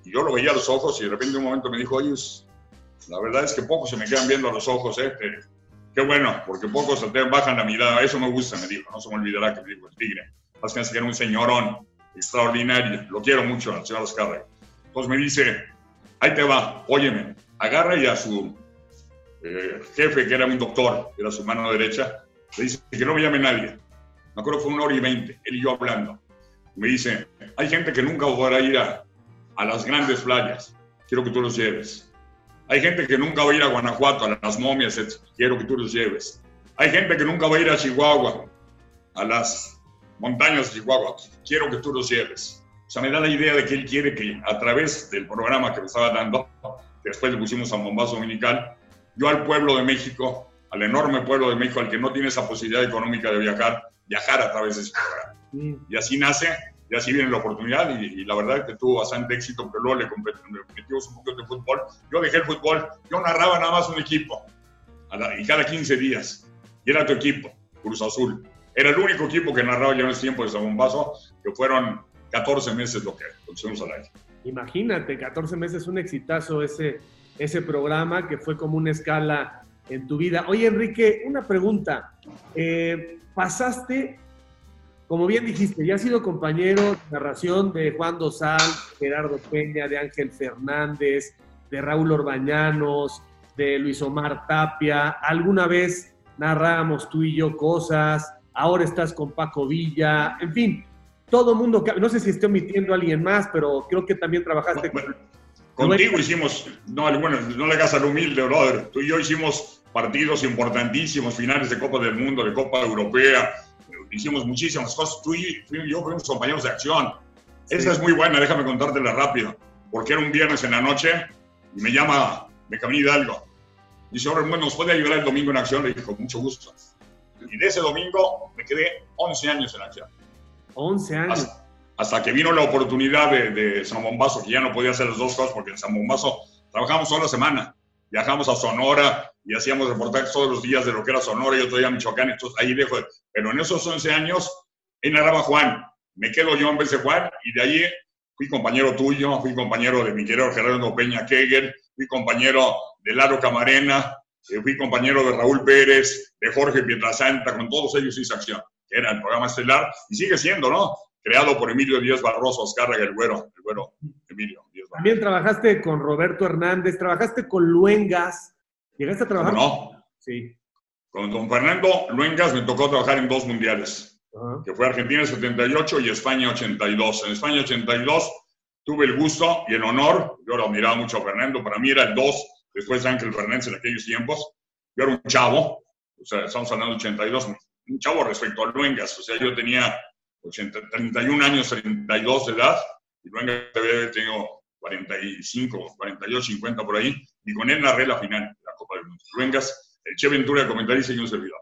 Y yo lo veía a los ojos y de repente un momento me dijo, oye, la verdad es que pocos se me quedan viendo a los ojos, ¿eh? Qué bueno, porque pocos bajan la mirada. Eso me gusta, me dijo, no se me olvidará que me dijo el tigre. Más que era un señorón extraordinario. Lo quiero mucho al señor Escarga. Entonces me dice, ahí te va, óyeme, agarra y a su eh, jefe, que era un doctor, que era su mano derecha, le dice que no me llame nadie. Me acuerdo fue una hora y veinte, él y yo hablando. Me dice, hay gente que nunca a ir a, a las grandes playas, quiero que tú los lleves. Hay gente que nunca va a ir a Guanajuato, a las momias, etc. quiero que tú los lleves. Hay gente que nunca va a ir a Chihuahua, a las montañas de Chihuahua, quiero que tú los lleves o sea, me da la idea de que él quiere que a través del programa que me estaba dando, después le pusimos a Bombazo Dominical, yo al pueblo de México, al enorme pueblo de México, al que no tiene esa posibilidad económica de viajar, viajar a través de ese programa. Mm. Y así nace, y así viene la oportunidad, y, la verdad es que tuvo bastante éxito, pero luego le metimos un poco de fútbol. Yo dejé el fútbol, yo narraba nada más un equipo, y cada 15 días, y era tu equipo, Cruz Azul. Era el único equipo que narraba ya en ese tiempo de Bombazo, que fueron 14 meses lo que pusimos al aire. Imagínate, 14 meses, un exitazo ese, ese programa que fue como una escala en tu vida. Oye, Enrique, una pregunta. Eh, pasaste, como bien dijiste, ya has sido compañero de narración de Juan Dosal, Gerardo Peña, de Ángel Fernández, de Raúl Orbañanos, de Luis Omar Tapia. Alguna vez narrábamos tú y yo cosas, ahora estás con Paco Villa, en fin, todo mundo, no sé si estoy omitiendo a alguien más, pero creo que también trabajaste con... Contigo hicimos, no, bueno, no le hagas al humilde, brother. Tú y yo hicimos partidos importantísimos, finales de Copa del Mundo, de Copa Europea. Hicimos muchísimas cosas. Tú y yo fuimos compañeros de acción. Esa es muy buena, déjame contártela rápido. Porque era un viernes en la noche y me llama Benjamín Hidalgo. Dice, bueno, ¿nos puede ayudar el domingo en acción? Le dijo, mucho gusto. Y de ese domingo me quedé 11 años en acción. 11 años. Hasta, que vino la oportunidad de, de, San Bombazo, que ya no podía hacer las dos cosas, porque en San Bombazo trabajamos toda la semana. Viajamos a Sonora y hacíamos reportajes todos los días de lo que era Sonora y otro día Michoacán. Entonces ahí dejo. Pero en esos 11 años, en narraba Juan. Me quedo yo en vez de Juan y de ahí fui compañero tuyo, fui compañero de mi querido Gerardo Peña Kegel, fui compañero de Laro Camarena, eh, fui compañero de Raúl Pérez, de Jorge Pietrasanta, con todos ellos hice acción era el programa estelar, y sigue siendo, ¿no? Creado por Emilio Díaz Barroso, Azcárraga, el güero, el güero Emilio. También trabajaste con Roberto Hernández, trabajaste con Luengas, ¿llegaste a trabajar? No. Sí. Con don Fernando Luengas me tocó trabajar en dos mundiales, que fue Argentina 78 y España 82. En España 82 tuve el gusto y el honor, yo lo admiraba mucho a Fernando, para mí era el dos después de Ángel Fernández en aquellos tiempos. Yo era un chavo, o sea, estamos hablando de 82, un chavo respecto a Luengas, o sea, yo tenía 80, 31 años, 32 de edad, y Luengas debe tenido 45, 48, 50 por ahí, y con él narré la final la Copa del Mundo. Luengas, el Che Ventura comentarista y un servidor.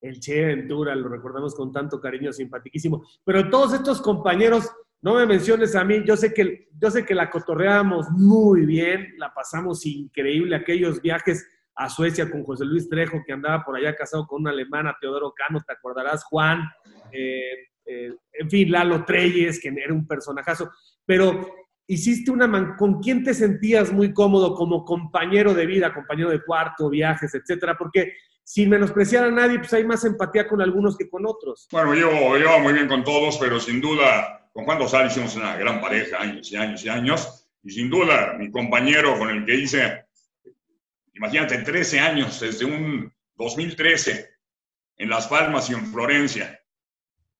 El Che Ventura, lo recordamos con tanto cariño, simpaticísimo. Pero todos estos compañeros, no me menciones a mí, yo sé que, yo sé que la cotorreábamos muy bien, la pasamos increíble, aquellos viajes a Suecia con José Luis Trejo, que andaba por allá casado con una alemana, Teodoro Cano, te acordarás, Juan, eh, eh, en fin, Lalo Treyes, que era un personajazo. Pero hiciste una man con quién te sentías muy cómodo como compañero de vida, compañero de cuarto, viajes, etcétera, porque sin menospreciar a nadie, pues hay más empatía con algunos que con otros. Bueno, yo yo muy bien con todos, pero sin duda con Juan Dosal hicimos una gran pareja, años y años y años, y sin duda mi compañero con el que hice, imagínate, 13 años, desde un 2013, en Las Palmas y en Florencia,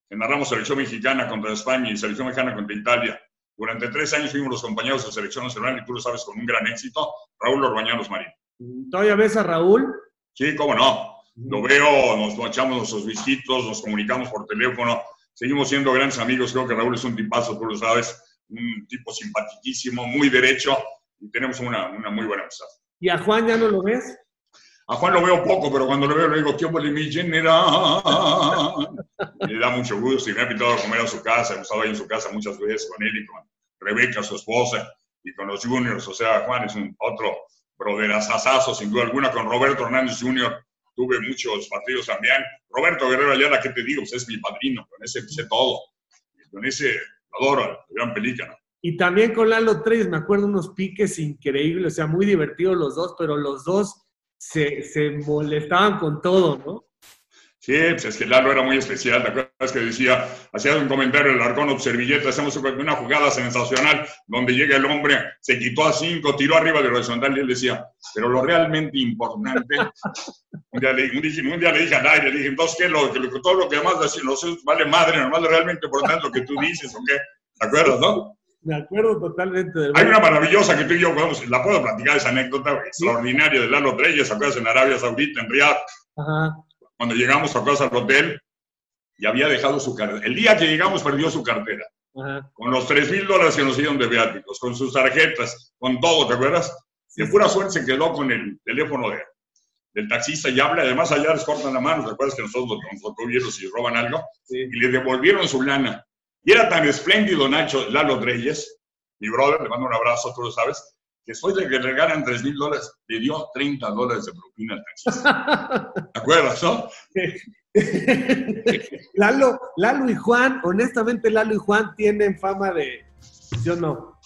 que narramos selección mexicana contra España y selección mexicana contra Italia, durante tres años fuimos los compañeros de selección nacional y tú lo sabes con un gran éxito, Raúl Orbañanos Marín. ¿Todavía ves a Raúl? Sí, cómo no. Lo veo, nos echamos nuestros visitos, nos comunicamos por teléfono, seguimos siendo grandes amigos. Creo que Raúl es un tipazo, tú lo sabes, un tipo simpaticísimo, muy derecho y tenemos una, una muy buena amistad. ¿Y a Juan ya no lo ves? A Juan lo veo poco, pero cuando lo veo le digo, ¿qué huele mi general? le da mucho gusto y me ha invitado a comer a su casa. Hemos estado ahí en su casa muchas veces con él y con Rebeca, su esposa, y con los juniors. O sea, Juan es un otro broderazazazo, sin duda alguna. Con Roberto Hernández Jr. tuve muchos partidos también. Roberto Guerrero Ayala, ¿qué te digo? Pues es mi padrino, con ese sé todo. Con ese adoro, gran pelícano. Y también con Lalo Tres, me acuerdo unos piques increíbles, o sea, muy divertidos los dos, pero los dos se, se molestaban con todo, ¿no? Sí, pues es que Lalo era muy especial, ¿te acuerdas que decía, hacía un comentario el arcón servilleta, hacemos una jugada sensacional donde llega el hombre, se quitó a cinco, tiró arriba de horizontal y él decía, pero lo realmente importante, un, día le, un, día le dije a le dije, entonces, ¿qué? Lo, que, todo lo que más decir, vale madre, nomás lo realmente importante lo que tú dices, ¿o qué? ¿Te acuerdas, no? Me acuerdo totalmente. De Hay una maravillosa que tú y yo podemos, la puedo platicar, esa anécdota extraordinaria de Lalo Treyes, ¿acuerdas? En Arabia Saudita, en Riyadh. Ajá cuando llegamos a casa al hotel y había dejado su cartera. El día que llegamos perdió su cartera. Con los 3 mil dólares que nos dieron de viáticos, con sus tarjetas, con todo, ¿te acuerdas? De pura suerte se quedó con el teléfono de, del taxista y habla, además allá les cortan la mano, ¿te acuerdas que nosotros nos tocó si roban algo? Y le devolvieron su lana. Y era tan espléndido Nacho Lalo Reyes, mi brother, le mando un abrazo, tú lo sabes, después de que le regalan 3 mil dólares, le dio 30 dólares de propina al taxista. ¿Te acuerdas, no? Lalo, Lalo y Juan, honestamente, Lalo y Juan tienen fama de. ¿Sí o no?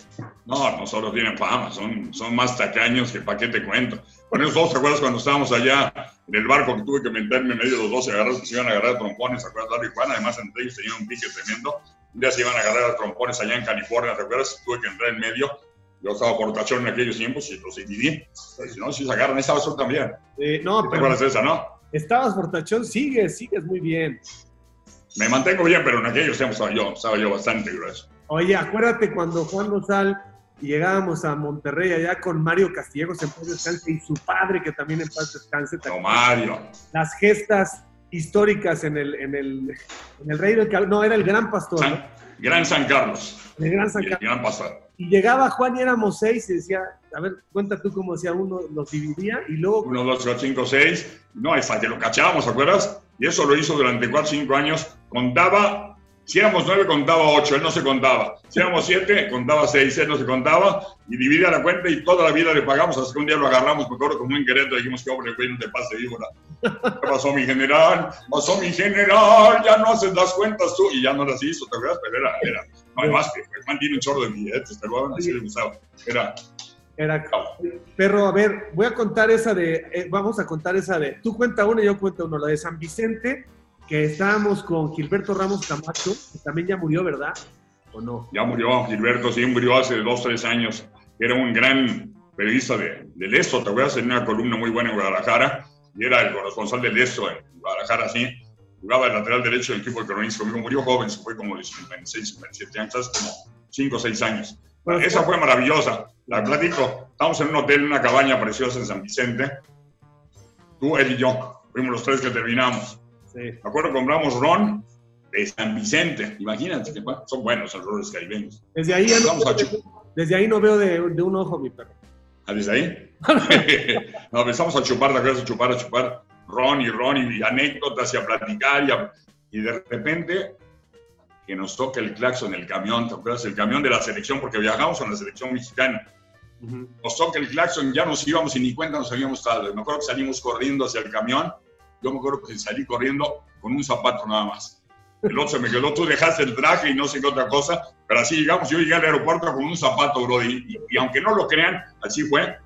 No, no solo tienen fama, son, son más tacaños que para qué te cuento. Bueno, esos ¿te acuerdas cuando estábamos allá en el barco que tuve que meterme en medio de los dos y agarrar, se iban a agarrar trompones, ¿te acuerdas, Lalo y Juan? Además, entre ellos tenían un pique tremendo. Un día se iban a agarrar a trompones allá en California, ¿te acuerdas? Tuve que entrar en medio yo estaba por tachón en aquellos tiempos y los dividí. Si no, si se agarran, estaba solo también. Eh, no, pero. ¿Te esa, no? Estabas tachón, sigues, sigues muy bien. Me mantengo bien, pero en aquellos tiempos estaba yo, estaba yo bastante grueso. Oye, acuérdate cuando Juan Rosal llegábamos a Monterrey allá con Mario Castillejos en paz descanse y su padre que también en paz descanse. No, Mario. Las gestas históricas en el, en el, en el Rey del No, era el Gran Pastor. Gran San Carlos. El Gran San Carlos. El Gran Pastor. Y llegaba Juan y éramos seis y decía, a ver, cuenta tú cómo decía uno, los dividía y luego... Uno, dos, tres, cinco, seis. No, hasta que lo cachábamos, ¿acuerdas? Y eso lo hizo durante cuatro, cinco años. Contaba, si éramos nueve, contaba ocho, él no se contaba. Si éramos siete, contaba seis, él no se contaba. Y dividía la cuenta y toda la vida le pagamos hasta que un día lo agarramos, me acuerdo, como un Querétaro, dijimos que hombre, güey, no te pase víbora. ¿Qué pasó, mi general? Pasó, mi general, ya no haces las cuentas tú. Y ya no las hizo, ¿te acuerdas? Pero era, era no hay más que Juan tiene un chorro de billetes, pero así le gustaba. Era. Era. Perro, a ver, voy a contar esa de. Eh, vamos a contar esa de. Tú cuenta una y yo cuento uno. La de San Vicente, que estábamos con Gilberto Ramos Camacho, que también ya murió, ¿verdad? ¿O no? Ya murió, Gilberto, sí, murió hace dos, tres años. Era un gran periodista de, del ESO, te voy a hacer una columna muy buena en Guadalajara, y era el corresponsal del ESO en Guadalajara, sí jugaba el lateral derecho del equipo de Coronis conmigo, murió joven, se fue como de 56, 57 años, como 5 o 6 años. Esa fue maravillosa. La platico. Estamos en un hotel, en una cabaña preciosa en San Vicente. Tú, él y yo. Fuimos los tres que terminamos. Sí. Me acuerdo compramos ron de San Vicente. Imagínate que son buenos los rones caribeños. Desde ahí, no, desde ahí no veo de, de, un ojo, mi perro. ¿Ah, desde ahí? no, empezamos a chupar, a chupar, a chupar ron y ron y anécdotas y a platicar y, y de repente que nos toca el claxon en el camión, ¿te acuerdas? El camión de la selección, porque viajamos con la selección mexicana. Nos toca el claxon, ya nos íbamos y ni cuenta nos habíamos dado. Me acuerdo que salimos corriendo hacia el camión. Yo me acuerdo que salí corriendo con un zapato nada más. El otro se me quedó, tú dejaste el traje y no sé qué otra cosa, pero así llegamos. Yo llegué al aeropuerto con un zapato, bro, y, y, aunque no lo crean, así fue.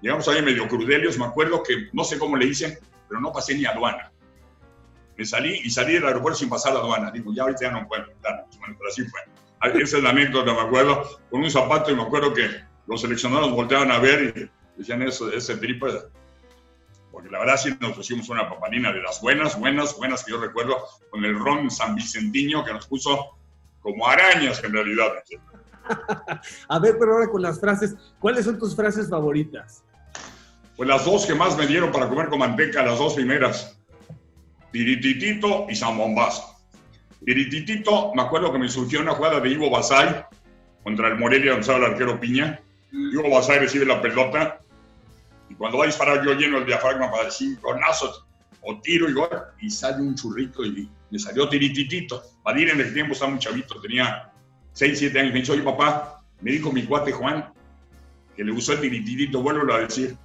Llegamos ahí medio crudelios. Me acuerdo que no sé cómo le hice, pero no pasé ni aduana me salí y salí del aeropuerto sin pasar la aduana. Digo, ya ahorita ya no puedo. Bueno, pero así fue. Esa es la anécdota, me acuerdo, con un zapato y me acuerdo que los seleccionados volteaban a ver y decían eso, ese triple. Porque la verdad sí nos pusimos una papalina de las buenas, buenas, buenas que yo recuerdo, con el ron San Vicentiño que nos puso como arañas en realidad. a ver, pero ahora con las frases, ¿cuáles son tus frases favoritas? Pues las dos que más me dieron para comer con manteca, las dos primeras. Tirititito y San Bombazo. Tirititito, me acuerdo que me surgió una jugada de Ivo Basay contra el Morelia, donde estaba el arquero Piña. Ivo Basay recibe la pelota y cuando va a disparar yo lleno el diafragma para decir conazos o tiro y gol y sale un churrito y me salió tirititito. Vadir en el tiempo estaba un chavito, tenía 6, 7 años. Me dijo, oye papá, me dijo mi cuate Juan que le gustó el tirititito, vuelvo a decir.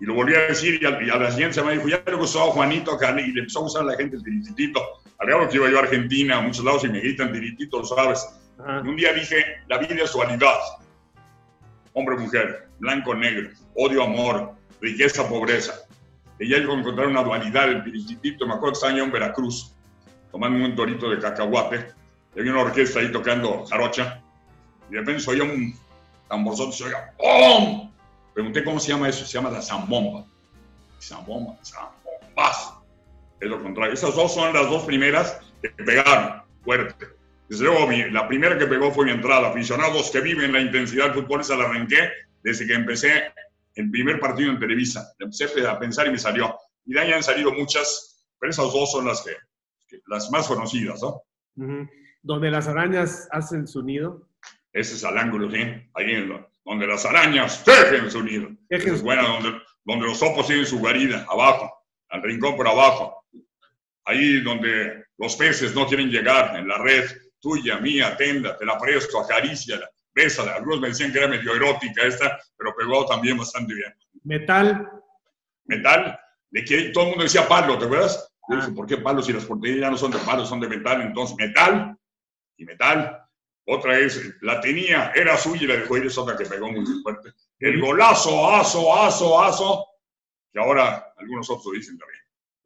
Y lo volví a decir y a, la siguiente semana dijo, ya le gustó a Juanito acá y le empezó a usar a la gente el tirititito. Al que iba yo a Argentina, a muchos lados y me gritan tiritito, lo sabes. Y un día dije, la vida es dualidad. Hombre, mujer, blanco, negro, odio, amor, riqueza, pobreza. Y ahí encontrar una dualidad, el tirititito. Me acuerdo que estaba en Veracruz, tomando un torito de cacahuate. Y había una orquesta ahí tocando jarocha. Y de repente se oía un tamborzón, se oía ¡Pum! Pregunté cómo se llama eso, se llama la zambomba. Zambomba, zambombas. Es lo contrario. Esas dos son las dos primeras que pegaron fuerte. Desde luego, la primera que pegó fue mi entrada. Aficionados que viven la intensidad del fútbol, esa la arranqué desde que empecé el primer partido en Televisa. Empecé a pensar y me salió. Y de ahí han salido muchas, pero esas dos son las que, las más conocidas, ¿no? Donde las arañas hacen su nido. Ese es al ángulo, ¿sí? Ahí en lo, donde las arañas tejen su nido. Es buena, donde, donde los opos tienen su guarida, abajo, al rincón por abajo. Ahí donde los peces no quieren llegar, en la red, tuya, mía, tenda, te la presto, acaricia, bésala. Algunos me decían que era medio erótica esta, pero pegó también bastante bien. Metal. Metal, de que todo el mundo decía palo, ¿te acuerdas? Ah. ¿por qué palo si las porterías ya no son de palo, son de metal? Entonces, metal y metal. Otra es, la tenía, era suya y la dejó ir, es otra que pegó muy fuerte. El golazo, aso, aso, aso, que ahora algunos otros dicen también.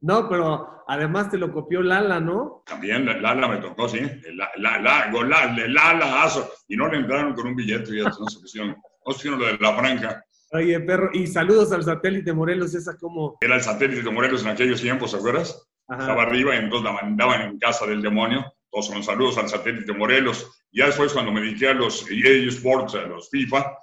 No, pero además te lo copió Lala, ¿no? También Lala me tocó, sí. La, la, la, Lala, Lala, aso. Y no le entraron con un billete, ya no se pusieron, no se lo de la franja. Oye, perro, y saludos al satélite Morelos, esa como... Era el satélite de Morelos en aquellos tiempos, ¿te acuerdas? Estaba arriba y entonces la mandaban en casa del demonio. Todos son saludos al satélite Morelos. Ya después, cuando me dediqué a los EA Sports, a los FIFA,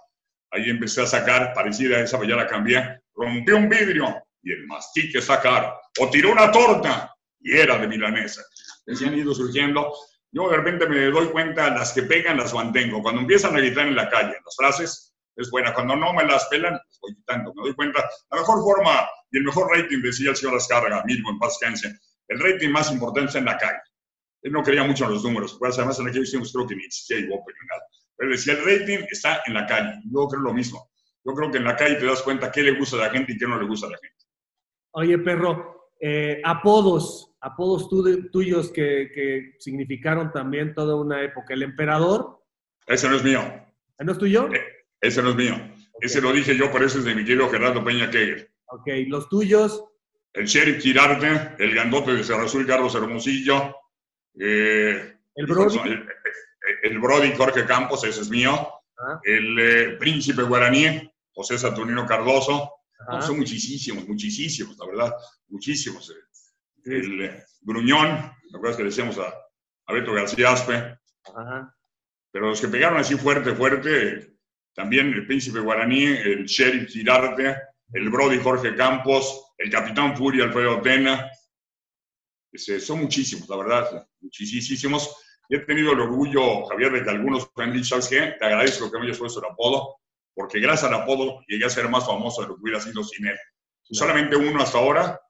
ahí empecé a sacar, parecida a esa, pero ya la cambié. Rompió un vidrio y el mastique sacar. O tiró una torta y era de milanesa. Se han ido surgiendo. Yo de repente me doy cuenta, las que pegan las mantengo. Cuando empiezan a gritar en la calle, las frases, es buena. Cuando no me las pelan, las voy quitando. Me doy cuenta, la mejor forma y el mejor rating, decía el señor Lascarga, mismo en paz el rating más importante es en la calle. Él no creía mucho en los números, pues además en aquellos tiempos creo que ni existía Iwope ni nada. Pero decía, el rating está en la calle. Yo creo lo mismo. Yo creo que en la calle te das cuenta qué le gusta a la gente y qué no le gusta a la gente. Oye, perro, eh, apodos, apodos tuyos que, significaron también toda una época. El emperador. Ese no es mío. ¿No es tuyo? Eh, ese no es mío. Ese lo dije yo, por eso es de mi querido Gerardo Peña Kegel. Ok, los tuyos. El sheriff Girarte, el gandote de Cerro Azul, Carlos Hermosillo, eh, el Brody. El, Brody Jorge Campos, ese es mío. Ah. El eh, Príncipe Guaraní, José Saturnino Cardoso. Son muchísimos, muchísimos, la verdad, muchísimos. Eh. El Gruñón, ¿te acuerdas que decíamos a, a Beto García Aspe? pero los que pegaron así fuerte, fuerte, también el príncipe guaraní, el sheriff Girarte, el Brody Jorge Campos, el capitán Furia Alfredo Tena. son muchísimos, la verdad, muchísimos. He tenido el orgullo, Javier, de que algunos me han dicho, ¿sabes qué? Te agradezco que me hayas puesto el apodo, porque gracias al apodo llegué a ser más famoso de lo que hubiera sido sin él. Solamente uno hasta ahora,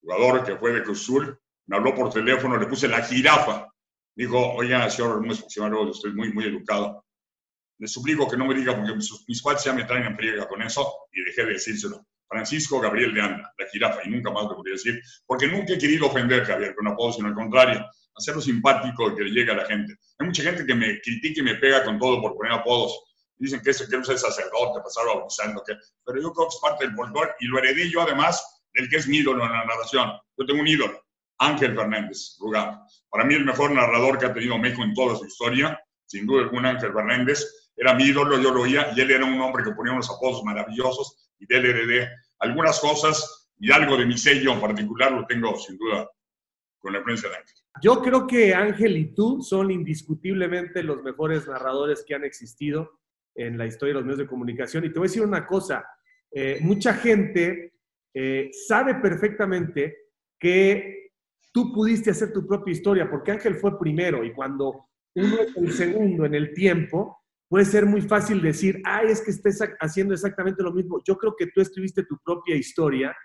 jugador que fue de Cruz Azul, me habló por teléfono, le puse la jirafa. Dijo, oiga, señor, un funcionario, usted es muy, muy educado. Le suplico que no me diga, porque mis, mis cuates ya me traen en friega con eso, y dejé de decírselo. Francisco Gabriel de Anda, la jirafa, y nunca más lo podría decir, porque nunca he querido ofender, Javier, con apodo, sino al contrario, hacerlo simpático que le llegue a la gente. Hay mucha gente que me critica y me pega con todo por poner apodos. Dicen que, ese, que no es sacerdote, pasar bautizando, que, pero yo creo que es parte del folclore y lo heredé yo además del que es mi ídolo en la narración. Yo tengo un ídolo, Ángel Fernández Rugam. Para mí el mejor narrador que ha tenido México en toda su historia, sin duda alguna Ángel Fernández, era mi ídolo, yo lo oía y él era un hombre que ponía unos apodos maravillosos y de él heredé algunas cosas y algo de mi sello en particular lo tengo sin duda con la prensa de Ángel. Yo creo que Ángel y tú son indiscutiblemente los mejores narradores que han existido en la historia de los medios de comunicación. Y te voy a decir una cosa, eh, mucha gente eh, sabe perfectamente que tú pudiste hacer tu propia historia, porque Ángel fue primero y cuando uno es el segundo en el tiempo, puede ser muy fácil decir, ay, es que estés haciendo exactamente lo mismo. Yo creo que tú escribiste tu propia historia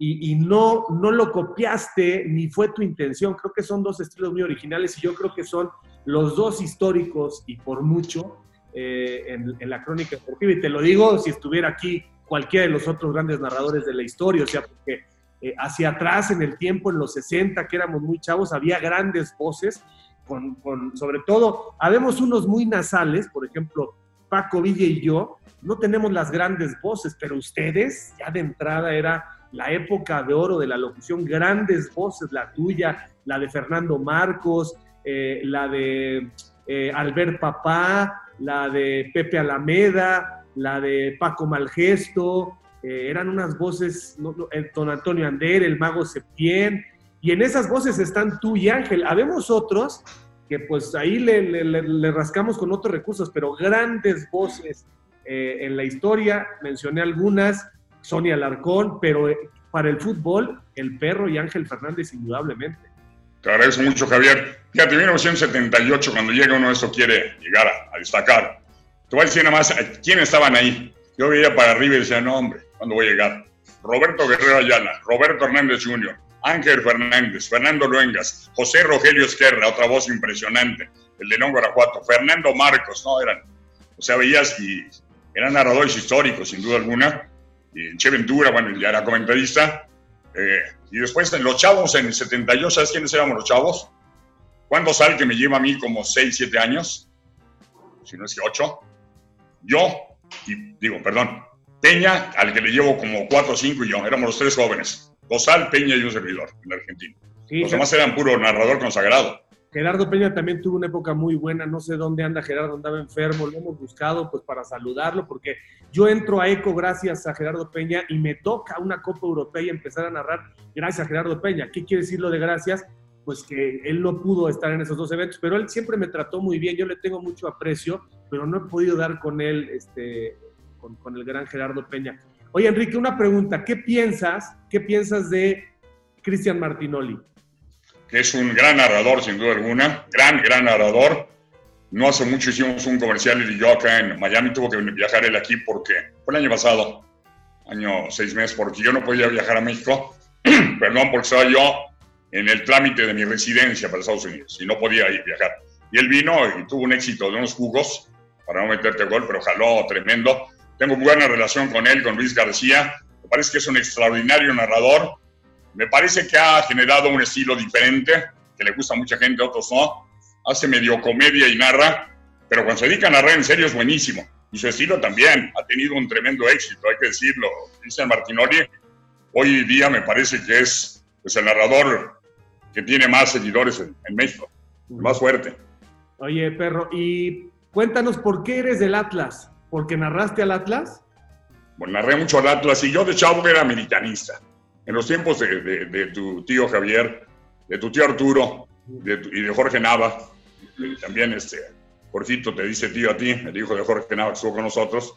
y, no, no lo copiaste ni fue tu intención. Creo que son dos estilos muy originales y yo creo que son los dos históricos y por mucho eh, en, la crónica deportiva. Y te lo digo si estuviera aquí cualquiera de los otros grandes narradores de la historia, o sea, porque eh, hacia atrás en el tiempo, en los 60, que éramos muy chavos, había grandes voces con, sobre todo, habemos unos muy nasales, por ejemplo, Paco Villa y yo, no tenemos las grandes voces, pero ustedes, ya de entrada era la época de oro de la locución, grandes voces, la tuya, la de Fernando Marcos, eh, la de Albert Papá, la de Pepe Alameda, la de Paco Malgesto, eh, eran unas voces, don Antonio Ander, el mago Septién, y en esas voces están tú y Ángel. Habemos otros que pues ahí le, rascamos con otros recursos, pero grandes voces eh, en la historia, mencioné algunas, Sonia Larcón, pero eh, para el fútbol, el perro y Ángel Fernández indudablemente. Te agradezco mucho, Javier. Fíjate, 1978, cuando llega uno de esto quiere llegar a, destacar. Te voy a decir nada más, ¿quiénes estaban ahí? Yo veía para arriba y decía, no, hombre, ¿cuándo voy a llegar? Roberto Guerrero Ayala, Roberto Hernández Jr., Ángel Fernández, Fernando Luengas, José Rogelio Esquerra, otra voz impresionante, el de León Guanajuato, Fernando Marcos, ¿no? Eran, o sea, veías y eran narradores históricos, sin duda alguna, y Che Ventura, bueno, ya era comentarista, eh, y después los chavos en el 72, ¿sabes quiénes éramos los chavos? Juan Sal, que me lleva a mí como 6, 7 años, si no es que 8, yo, y digo, perdón, Peña, al que le llevo como 4 o 5 y yo, éramos los tres jóvenes. Cosal, Peña y un servidor en Argentina. Los demás eran puro narrador consagrado. Gerardo Peña también tuvo una época muy buena, no sé dónde anda Gerardo, andaba enfermo, lo hemos buscado pues para saludarlo, porque yo entro a ECO gracias a Gerardo Peña y me toca una Copa Europea y empezar a narrar gracias a Gerardo Peña. ¿Qué quiere decir lo de gracias? Pues que él no pudo estar en esos dos eventos, pero él siempre me trató muy bien, yo le tengo mucho aprecio, pero no he podido dar con él, este, con, con el gran Gerardo Peña. Oye, Enrique, una pregunta. ¿Qué piensas, qué piensas de Cristian Martinoli? Que es un gran narrador, sin duda alguna. Gran, gran narrador. No hace mucho hicimos un comercial y yo acá en Miami. Tuvo que viajar él aquí porque fue el año pasado, año seis meses, porque yo no podía viajar a México. Perdón, porque estaba yo en el trámite de mi residencia para Estados Unidos y no podía ir viajar. Y él vino y tuvo un éxito de unos jugos, para no meterte gol, pero jaló tremendo tengo buena relación con él, con Luis García. Me parece que es un extraordinario narrador. Me parece que ha generado un estilo diferente, que le gusta a mucha gente, a otros no. Hace medio comedia y narra, pero cuando se dedica a narrar en serio es buenísimo. Y su estilo también ha tenido un tremendo éxito, hay que decirlo. Cristian Martinoli, hoy día me parece que es pues, el narrador que tiene más seguidores en, en México, más fuerte. Oye, perro, y cuéntanos por qué eres del Atlas. ¿Porque narraste al Atlas? Bueno, narré mucho al Atlas y yo de chavo era americanista. En los tiempos de, tu tío Javier, de tu tío Arturo y de Jorge Nava, también este, Jorgito te dice tío a ti, el hijo de Jorge Nava que estuvo con nosotros.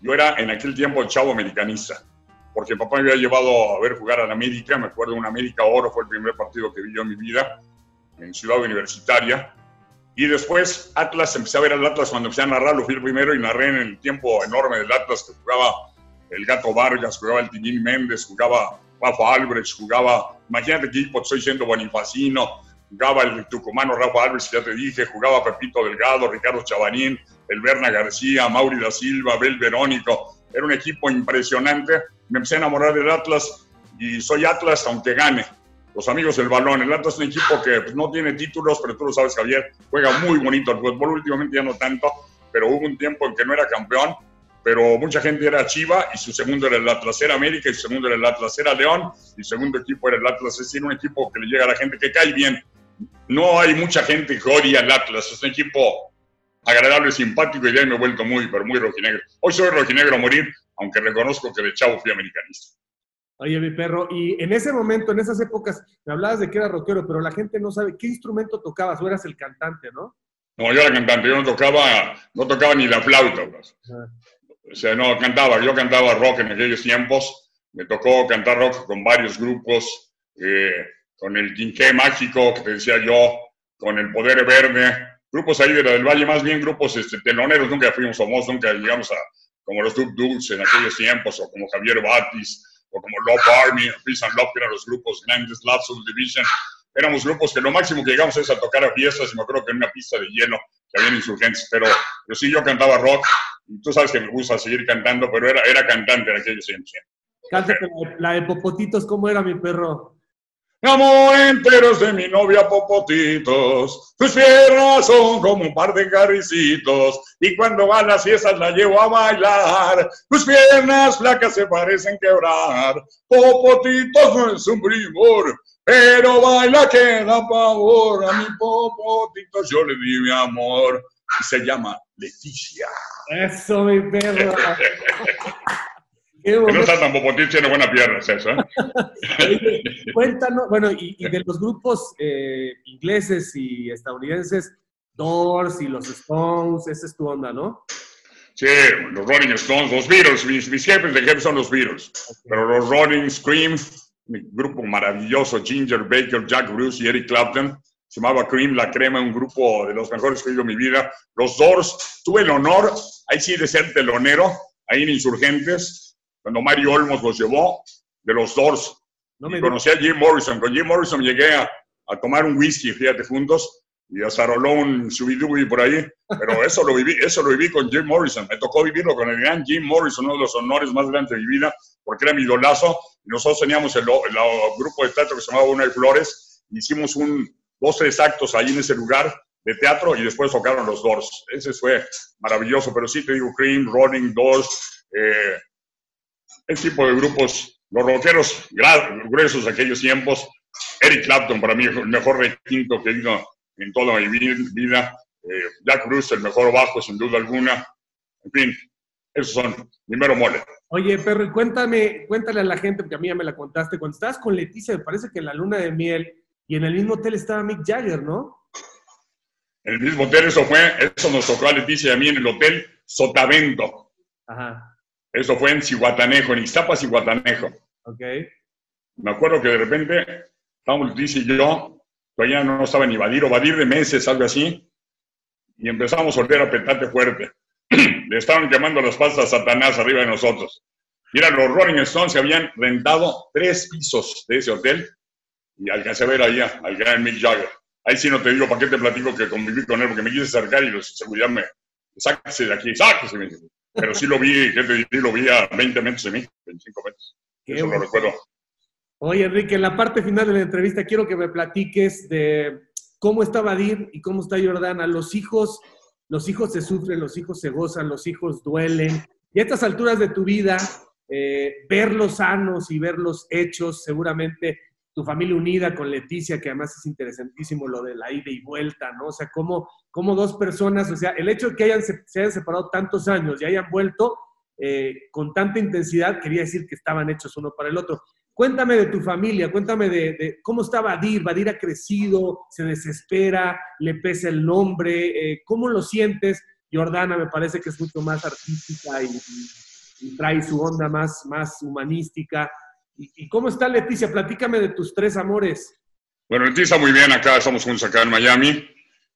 Yo era en aquel tiempo el chavo americanista, porque papá me había llevado a ver jugar a la América, me acuerdo un América Oro, fue el primer partido que vi yo en mi vida, en Ciudad Universitaria. Y después Atlas, empecé a ver al Atlas cuando empecé a narrar, lo fui el primero y narré en el tiempo enorme del Atlas que jugaba el Gato Vargas, jugaba el Tinín Méndez, jugaba Rafa Albrecht, jugaba, imagínate qué equipo estoy diciendo, Bonifacino, jugaba el tucumano Rafa Alves, ya te dije, jugaba Pepito Delgado, Ricardo Chavanín, el Berna García, Mauri da Silva, Bel Verónico. Era un equipo impresionante. Me empecé a enamorar del Atlas y soy Atlas aunque gane. Los amigos del balón. El Atlas es un equipo que pues, no tiene títulos, pero tú lo sabes, Javier, juega muy bonito el fútbol. Últimamente ya no tanto, pero hubo un tiempo en que no era campeón pero mucha gente era Chiva y su segundo era el Atlas, era América y su segundo era el Atlas, era León y su segundo equipo era el Atlas, es decir, un equipo que le llega a la gente que cae bien, no hay mucha gente que odia al Atlas. Es un equipo agradable, simpático y ya me he vuelto muy, pero muy rojinegro. Hoy soy rojinegro a morir, aunque reconozco que de chavo fui americanista. Oye, mi perro, y en ese momento, en esas épocas, me hablabas de que era rockero, pero la gente no sabe qué instrumento tocabas, o eras el cantante, ¿no? No, yo era cantante, yo no tocaba, no tocaba ni la flauta. Pues. O sea, no cantaba, yo cantaba rock en aquellos tiempos, me tocó cantar rock con varios grupos, eh, con el Quinqué Mágico, que te decía yo, con el Poder Verde, grupos ahí de la del Valle, más bien grupos este, teloneros, nunca fuimos famosos, nunca llegamos a como los Duk Dudes en aquellos tiempos, o como Javier Batis, o como Love Army, Peace and Love, que eran los grupos grandes, Love Subdivision. Éramos grupos que lo máximo que llegamos es a tocar a fiestas, y me acuerdo que en una pista de hielo que había insurgentes, pero, pero sí, yo cantaba rock, y tú sabes que me gusta seguir cantando, pero era, era cantante en aquellos tiempos. Cántate la de Popotitos, ¿cómo era mi perro? Amor enteros de mi novia Popotitos, tus piernas son como un par de carricitos, y cuando van las fiestas la llevo a bailar. Tus piernas flacas se parecen quebrar, Popotitos no es un primor, pero baila que da pavor. A mi Popotitos yo le di mi amor, y se llama Leticia. Eso, mi perro. Que no está tan popotito, tiene buena pierna, es eso. ¿eh? Cuéntanos, bueno, y, de los grupos eh, ingleses y estadounidenses, Doors y los Stones, esa es tu onda, ¿no? Sí, los Rolling Stones, los Beatles, mis, jefes de jefes son los Beatles, pero los Rolling, Scream, mi grupo maravilloso, Ginger Baker, Jack Bruce y Eric Clapton, se llamaba Cream, La Crema, un grupo de los mejores que he oído en mi vida. Los Doors, tuve el honor, ahí sí, de ser telonero, ahí en Insurgentes, cuando Mario Olmos los llevó de los Doors. conocí a Jim Morrison. Con Jim Morrison llegué a, tomar un whisky, fíjate, juntos, y a Sarolón, Subidubi por ahí. Pero eso lo, viví, eso lo viví con Jim Morrison. Me tocó vivirlo con el gran Jim Morrison, uno de los honores más grandes de mi vida, porque era mi idolazo. nosotros teníamos el, grupo de teatro que se llamaba Una de Flores. Hicimos un, dos, tres actos ahí en ese lugar de teatro y después tocaron los Doors. Ese fue maravilloso, pero sí te digo, Cream, Rolling, Doors, eh, el tipo de grupos, los rockeros gruesos de aquellos tiempos. Eric Clapton, para mí, el mejor requinto que ido en toda mi vida. Eh, Jack Bruce, el mejor bajo, sin duda alguna. En fin, esos son primero mole. Oye, pero cuéntame, cuéntale a la gente, porque a mí ya me la contaste. Cuando estabas con Leticia, me parece que en la luna de miel y en el mismo hotel estaba Mick Jagger, ¿no? En el mismo hotel, eso fue, eso nos tocó a Leticia y a mí en el hotel Sotavento. Ajá. Eso fue en Cihuatanejo, en Ixtapas, Cihuatanejo. Ok. Me acuerdo que de repente estábamos dice y yo, todavía no estaba ni Badir, o Badir de meses, algo así, y empezamos a oler a petate fuerte. Le estaban quemando las pastas a Satanás arriba de nosotros. Mira, los Rolling Stones se habían rentado tres pisos de ese hotel y alcancé a ver allá al gran Mick Jagger. Ahí sí no te digo para qué te platico que conviví con él, porque me quise acercar y los seguridad me, sáquese de aquí, sáquese. Pero sí lo vi, ¿qué te Lo vi a 20 metros de mí, 25 metros. Eso lo recuerdo. Oye, Enrique, en la parte final de la entrevista quiero que me platiques de cómo está Badir y cómo está Jordana. Los hijos, los hijos se sufren, los hijos se gozan, los hijos duelen. Y a estas alturas de tu vida, eh, verlos sanos y verlos hechos, seguramente tu familia unida con Leticia, que además es interesantísimo lo de la ida y vuelta, ¿no? O sea, cómo, cómo dos personas, o sea, el hecho de que hayan, se, hayan separado tantos años y hayan vuelto eh, con tanta intensidad, quería decir que estaban hechos uno para el otro. Cuéntame de tu familia, cuéntame de, cómo está Vadir. Vadir ha crecido, se desespera, le pesa el nombre. Eh, ¿Cómo lo sientes? Jordana me parece que es mucho más artística y, trae su onda más, más humanística. ¿Y, cómo está Leticia? Platícame de tus tres amores. Bueno, Leticia muy bien, acá estamos juntos acá en Miami.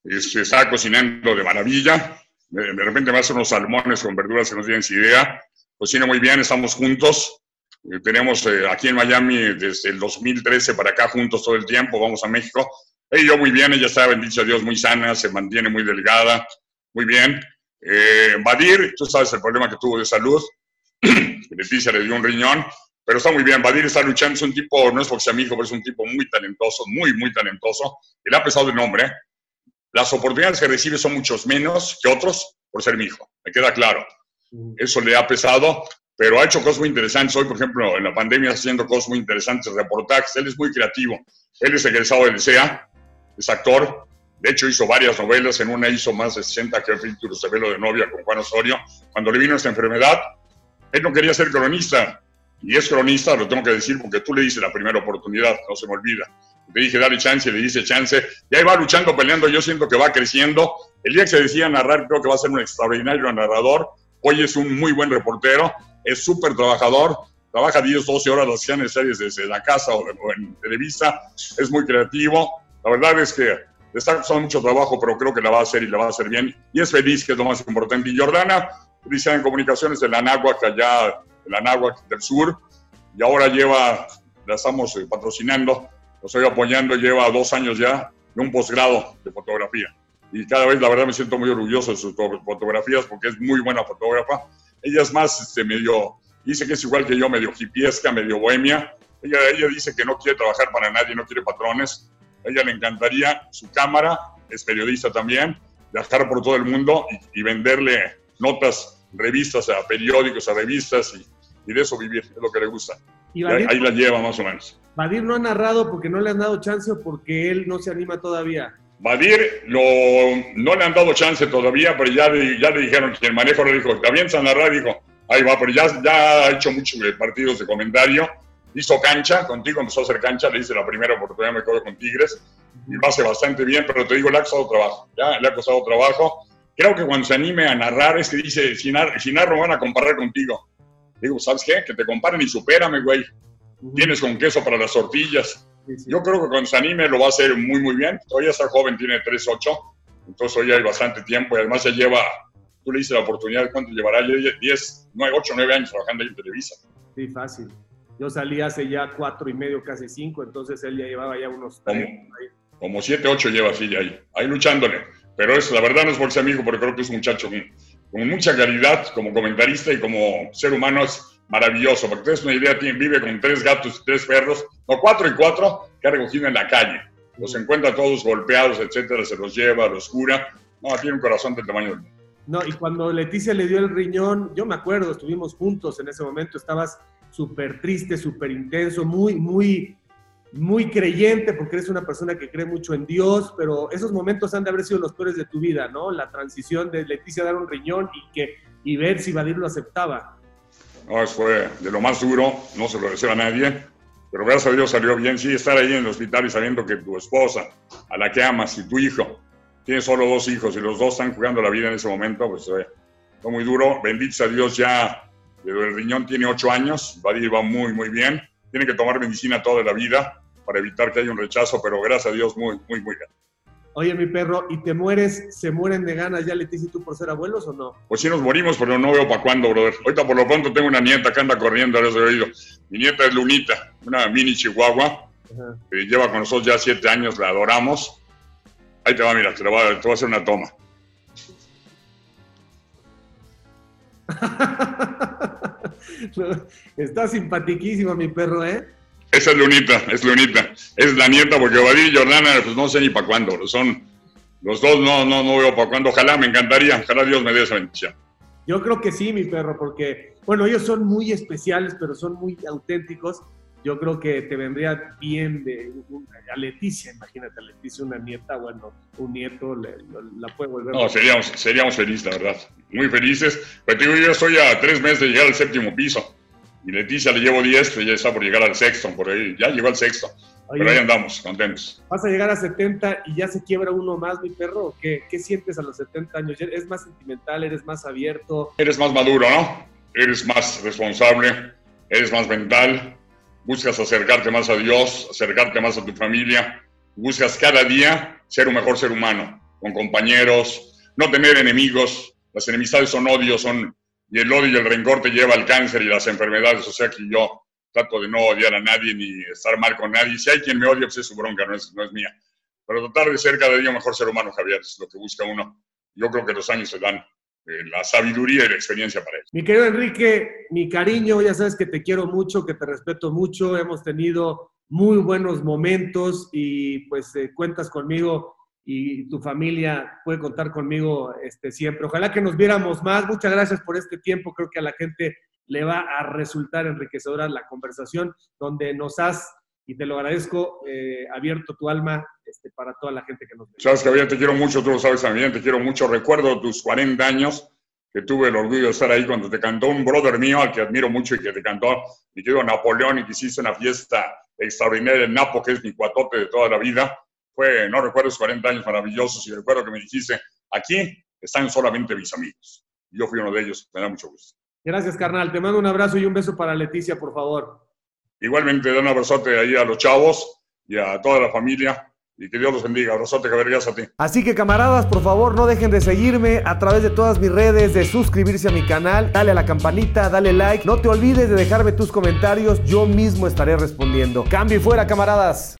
Se está cocinando de maravilla. De, repente me hace unos salmones con verduras que no tienen idea. Cocina muy bien, estamos juntos. Eh, tenemos eh, aquí en Miami desde el 2013 para acá juntos todo el tiempo. Vamos a México. Ella yo muy bien, ella está, bendito Dios, muy sana, se mantiene muy delgada, muy bien. Eh, Badir, tú sabes el problema que tuvo de salud. Leticia le dio un riñón, pero está muy bien. Badir está luchando, es un tipo, no es porque sea mi hijo, pero es un tipo muy talentoso, muy, muy talentoso. Le ha pesado el nombre. Las oportunidades que recibe son muchos menos que otros por ser mi hijo, me queda claro. Eso le ha pesado, pero ha hecho cosas muy interesantes. Hoy, por ejemplo, en la pandemia haciendo cosas muy interesantes, reportajes. Él es muy creativo. Él es egresado del CEA, es actor, de hecho, hizo varias novelas, en una hizo más de 60 que capítulos de Velo de Novia con Juan Osorio. Cuando le vino esta enfermedad, él no quería ser cronista, y es cronista, lo tengo que decir, porque tú le dices la primera oportunidad, no se me olvida. Le dije, dale chance, le dice chance, y ahí va luchando, peleando, yo siento que va creciendo. El día que se decía narrar, creo que va a ser un extraordinario narrador. Hoy es un muy buen reportero, es súper trabajador, trabaja 10, 12 horas las series desde la casa o en Televisa, es muy creativo. La verdad es que está costando mucho trabajo, pero creo que la va a hacer y la va a hacer bien. Y es feliz, que es lo más importante. Y Jordana, dice en comunicaciones de la Anáhuac, allá la Anáhuac del sur, y ahora lleva, la estamos eh, patrocinando, lo estoy apoyando, lleva dos años ya de un posgrado de fotografía. Y cada vez, la verdad, me siento muy orgulloso de sus fotografías porque es muy buena fotógrafa. Ella es más, este, medio, dice que es igual que yo, medio hipiesca, medio bohemia. Ella, ella dice que no quiere trabajar para nadie, no quiere patrones, a ella le encantaría su cámara, es periodista también, viajar por todo el mundo y, venderle notas, revistas, a periódicos, a revistas y, de eso vivir, es lo que le gusta. Y ahí, la lleva más o menos. Badir no ha narrado porque no le han dado chance o porque él no se anima todavía. Badir lo, no le han dado chance todavía, pero ya, ya le dijeron que el manejo le dijo, también a narrar, dijo, ahí va, pero ya, ya ha hecho muchos partidos de comentario hizo cancha, contigo empezó a hacer cancha, le hice la primera oportunidad, me quedo con Tigres, y lo hace bastante bien, pero te digo, le ha costado trabajo, ya, le ha costado trabajo. Creo que cuando se anime a narrar es que dice, si, narro van a comparar contigo. Digo, ¿sabes qué? Que te comparen y supérame, güey. Tienes con queso para las tortillas. Yo creo que cuando se anime lo va a hacer muy, muy bien. Todavía está joven, tiene 3-8, entonces hoy hay bastante tiempo y además se lleva, tú le dices la oportunidad, ¿cuánto llevará? 10, 9, 8, 9 años trabajando ahí en Televisa. Sí, fácil. Yo salí hace ya cuatro y medio, casi cinco, entonces él ya llevaba ya unos... Como, como siete, ocho lleva así ahí, ahí luchándole. Pero eso, la verdad no es por ser amigo, porque creo que es un muchacho con, mucha calidad como comentarista y como ser humano es maravilloso, porque es una idea, tiene, vive con tres gatos y tres perros, no, cuatro y cuatro, que ha recogido en la calle. Los encuentra todos golpeados, etcétera, se los lleva, los cura. No, tiene un corazón del tamaño del mundo. No, y cuando Leticia le dio el riñón, yo me acuerdo, estuvimos juntos en ese momento, estabas súper triste, súper intenso, muy, muy, muy creyente, porque eres una persona que cree mucho en Dios, pero esos momentos han de haber sido los peores de tu vida, ¿no? La transición de Leticia dar un riñón y, que, y ver si Vadir lo aceptaba. No, fue de lo más duro, no se lo deseo a nadie, pero gracias a Dios salió bien. Sí, estar ahí en el hospital y sabiendo que tu esposa, a la que amas, y tu hijo, tienes solo dos hijos y los dos están jugando la vida en ese momento, pues fue muy duro. Bendito sea Dios, ya el riñón tiene ocho años, va, va muy, muy bien. Tiene que tomar medicina toda la vida para evitar que haya un rechazo, pero gracias a Dios muy, muy, muy bien. Oye, mi perro, ¿y te mueres, se mueren de ganas ya Leticia y tú por ser abuelos o no? Pues sí nos morimos, pero no veo para cuándo, brother. Ahorita por lo pronto tengo una nieta que anda corriendo, ahora he oído. Mi nieta es Lunita, una mini chihuahua, que lleva con nosotros ya siete años, la adoramos. Ahí te va, mira, te, te voy a hacer una toma. Está simpatiquísimo mi perro, ¿eh? Esa es Lunita, es Lunita. Es la nieta porque Badir y Jordana, pues no sé ni para cuándo. Son los dos, no, no, no veo para cuándo. Ojalá, me encantaría. Ojalá Dios me dé esa bendición. Yo creo que sí, mi perro, porque, bueno, ellos son muy especiales, pero son muy auténticos yo creo que te vendría bien de a Leticia, imagínate, a Leticia una nieta, bueno, un nieto la puede volver. No, seríamos, seríamos felices, la verdad, muy felices. Pero te digo, yo estoy a tres meses de llegar al séptimo piso. Y Leticia le llevo 10, que ya está por llegar al sexto, por ahí. Ya llegó al sexto. pero ahí andamos, contentos. ¿Vas a llegar a 70 y ya se quiebra uno más, mi perro? ¿Qué, ¿Qué sientes a los 70 años? ¿Es más sentimental? ¿Eres más abierto? Eres más maduro, ¿no? Eres más responsable, eres más mental, buscas acercarte más a Dios, acercarte más a tu familia, buscas cada día ser un mejor ser humano, con compañeros, no tener enemigos. Las enemistades son odios, son y el odio y el rencor te lleva al cáncer y las enfermedades. O sea que yo trato de no odiar a nadie ni estar mal con nadie. Si hay quien me odia, pues es su bronca, no es, no es mía. Pero tratar de ser cada día mejor ser humano, Javier, es lo que busca uno. Yo creo que los años se dan eh, la sabiduría y la experiencia para eso. Mi querido Enrique, mi cariño, ya sabes que te quiero mucho, que te respeto mucho. Hemos tenido muy buenos momentos y pues eh, cuentas conmigo y tu familia puede contar conmigo este, siempre. Ojalá que nos viéramos más. Muchas gracias por este tiempo. Creo que a la gente le va a resultar enriquecedora la conversación donde nos has, y te lo agradezco, eh, abierto tu alma este, para toda la gente que nos ve. Sabes, Javier, te quiero mucho, tú lo sabes también, te quiero mucho. Recuerdo tus 40 años, que tuve el orgullo de estar ahí cuando te cantó un brother mío, al que admiro mucho y que te cantó, mi querido Napoleón, y que hiciste una fiesta extraordinaria en Napo, que es mi cuatote de toda la vida fue, no recuerdo, 40 años maravillosos y recuerdo que me dijiste, aquí están solamente mis amigos. Yo fui uno de ellos, me da mucho gusto. Gracias, carnal. Te mando un abrazo y un beso para Leticia, por favor. Igualmente, da un abrazote ahí a los chavos y a toda la familia. Y que Dios los bendiga. Abrazote, Javier, a ti. Así que, camaradas, por favor, no dejen de seguirme a través de todas mis redes, de suscribirse a mi canal, dale a la campanita, dale like. No te olvides de dejarme tus comentarios, yo mismo estaré respondiendo. Cambio y fuera, camaradas.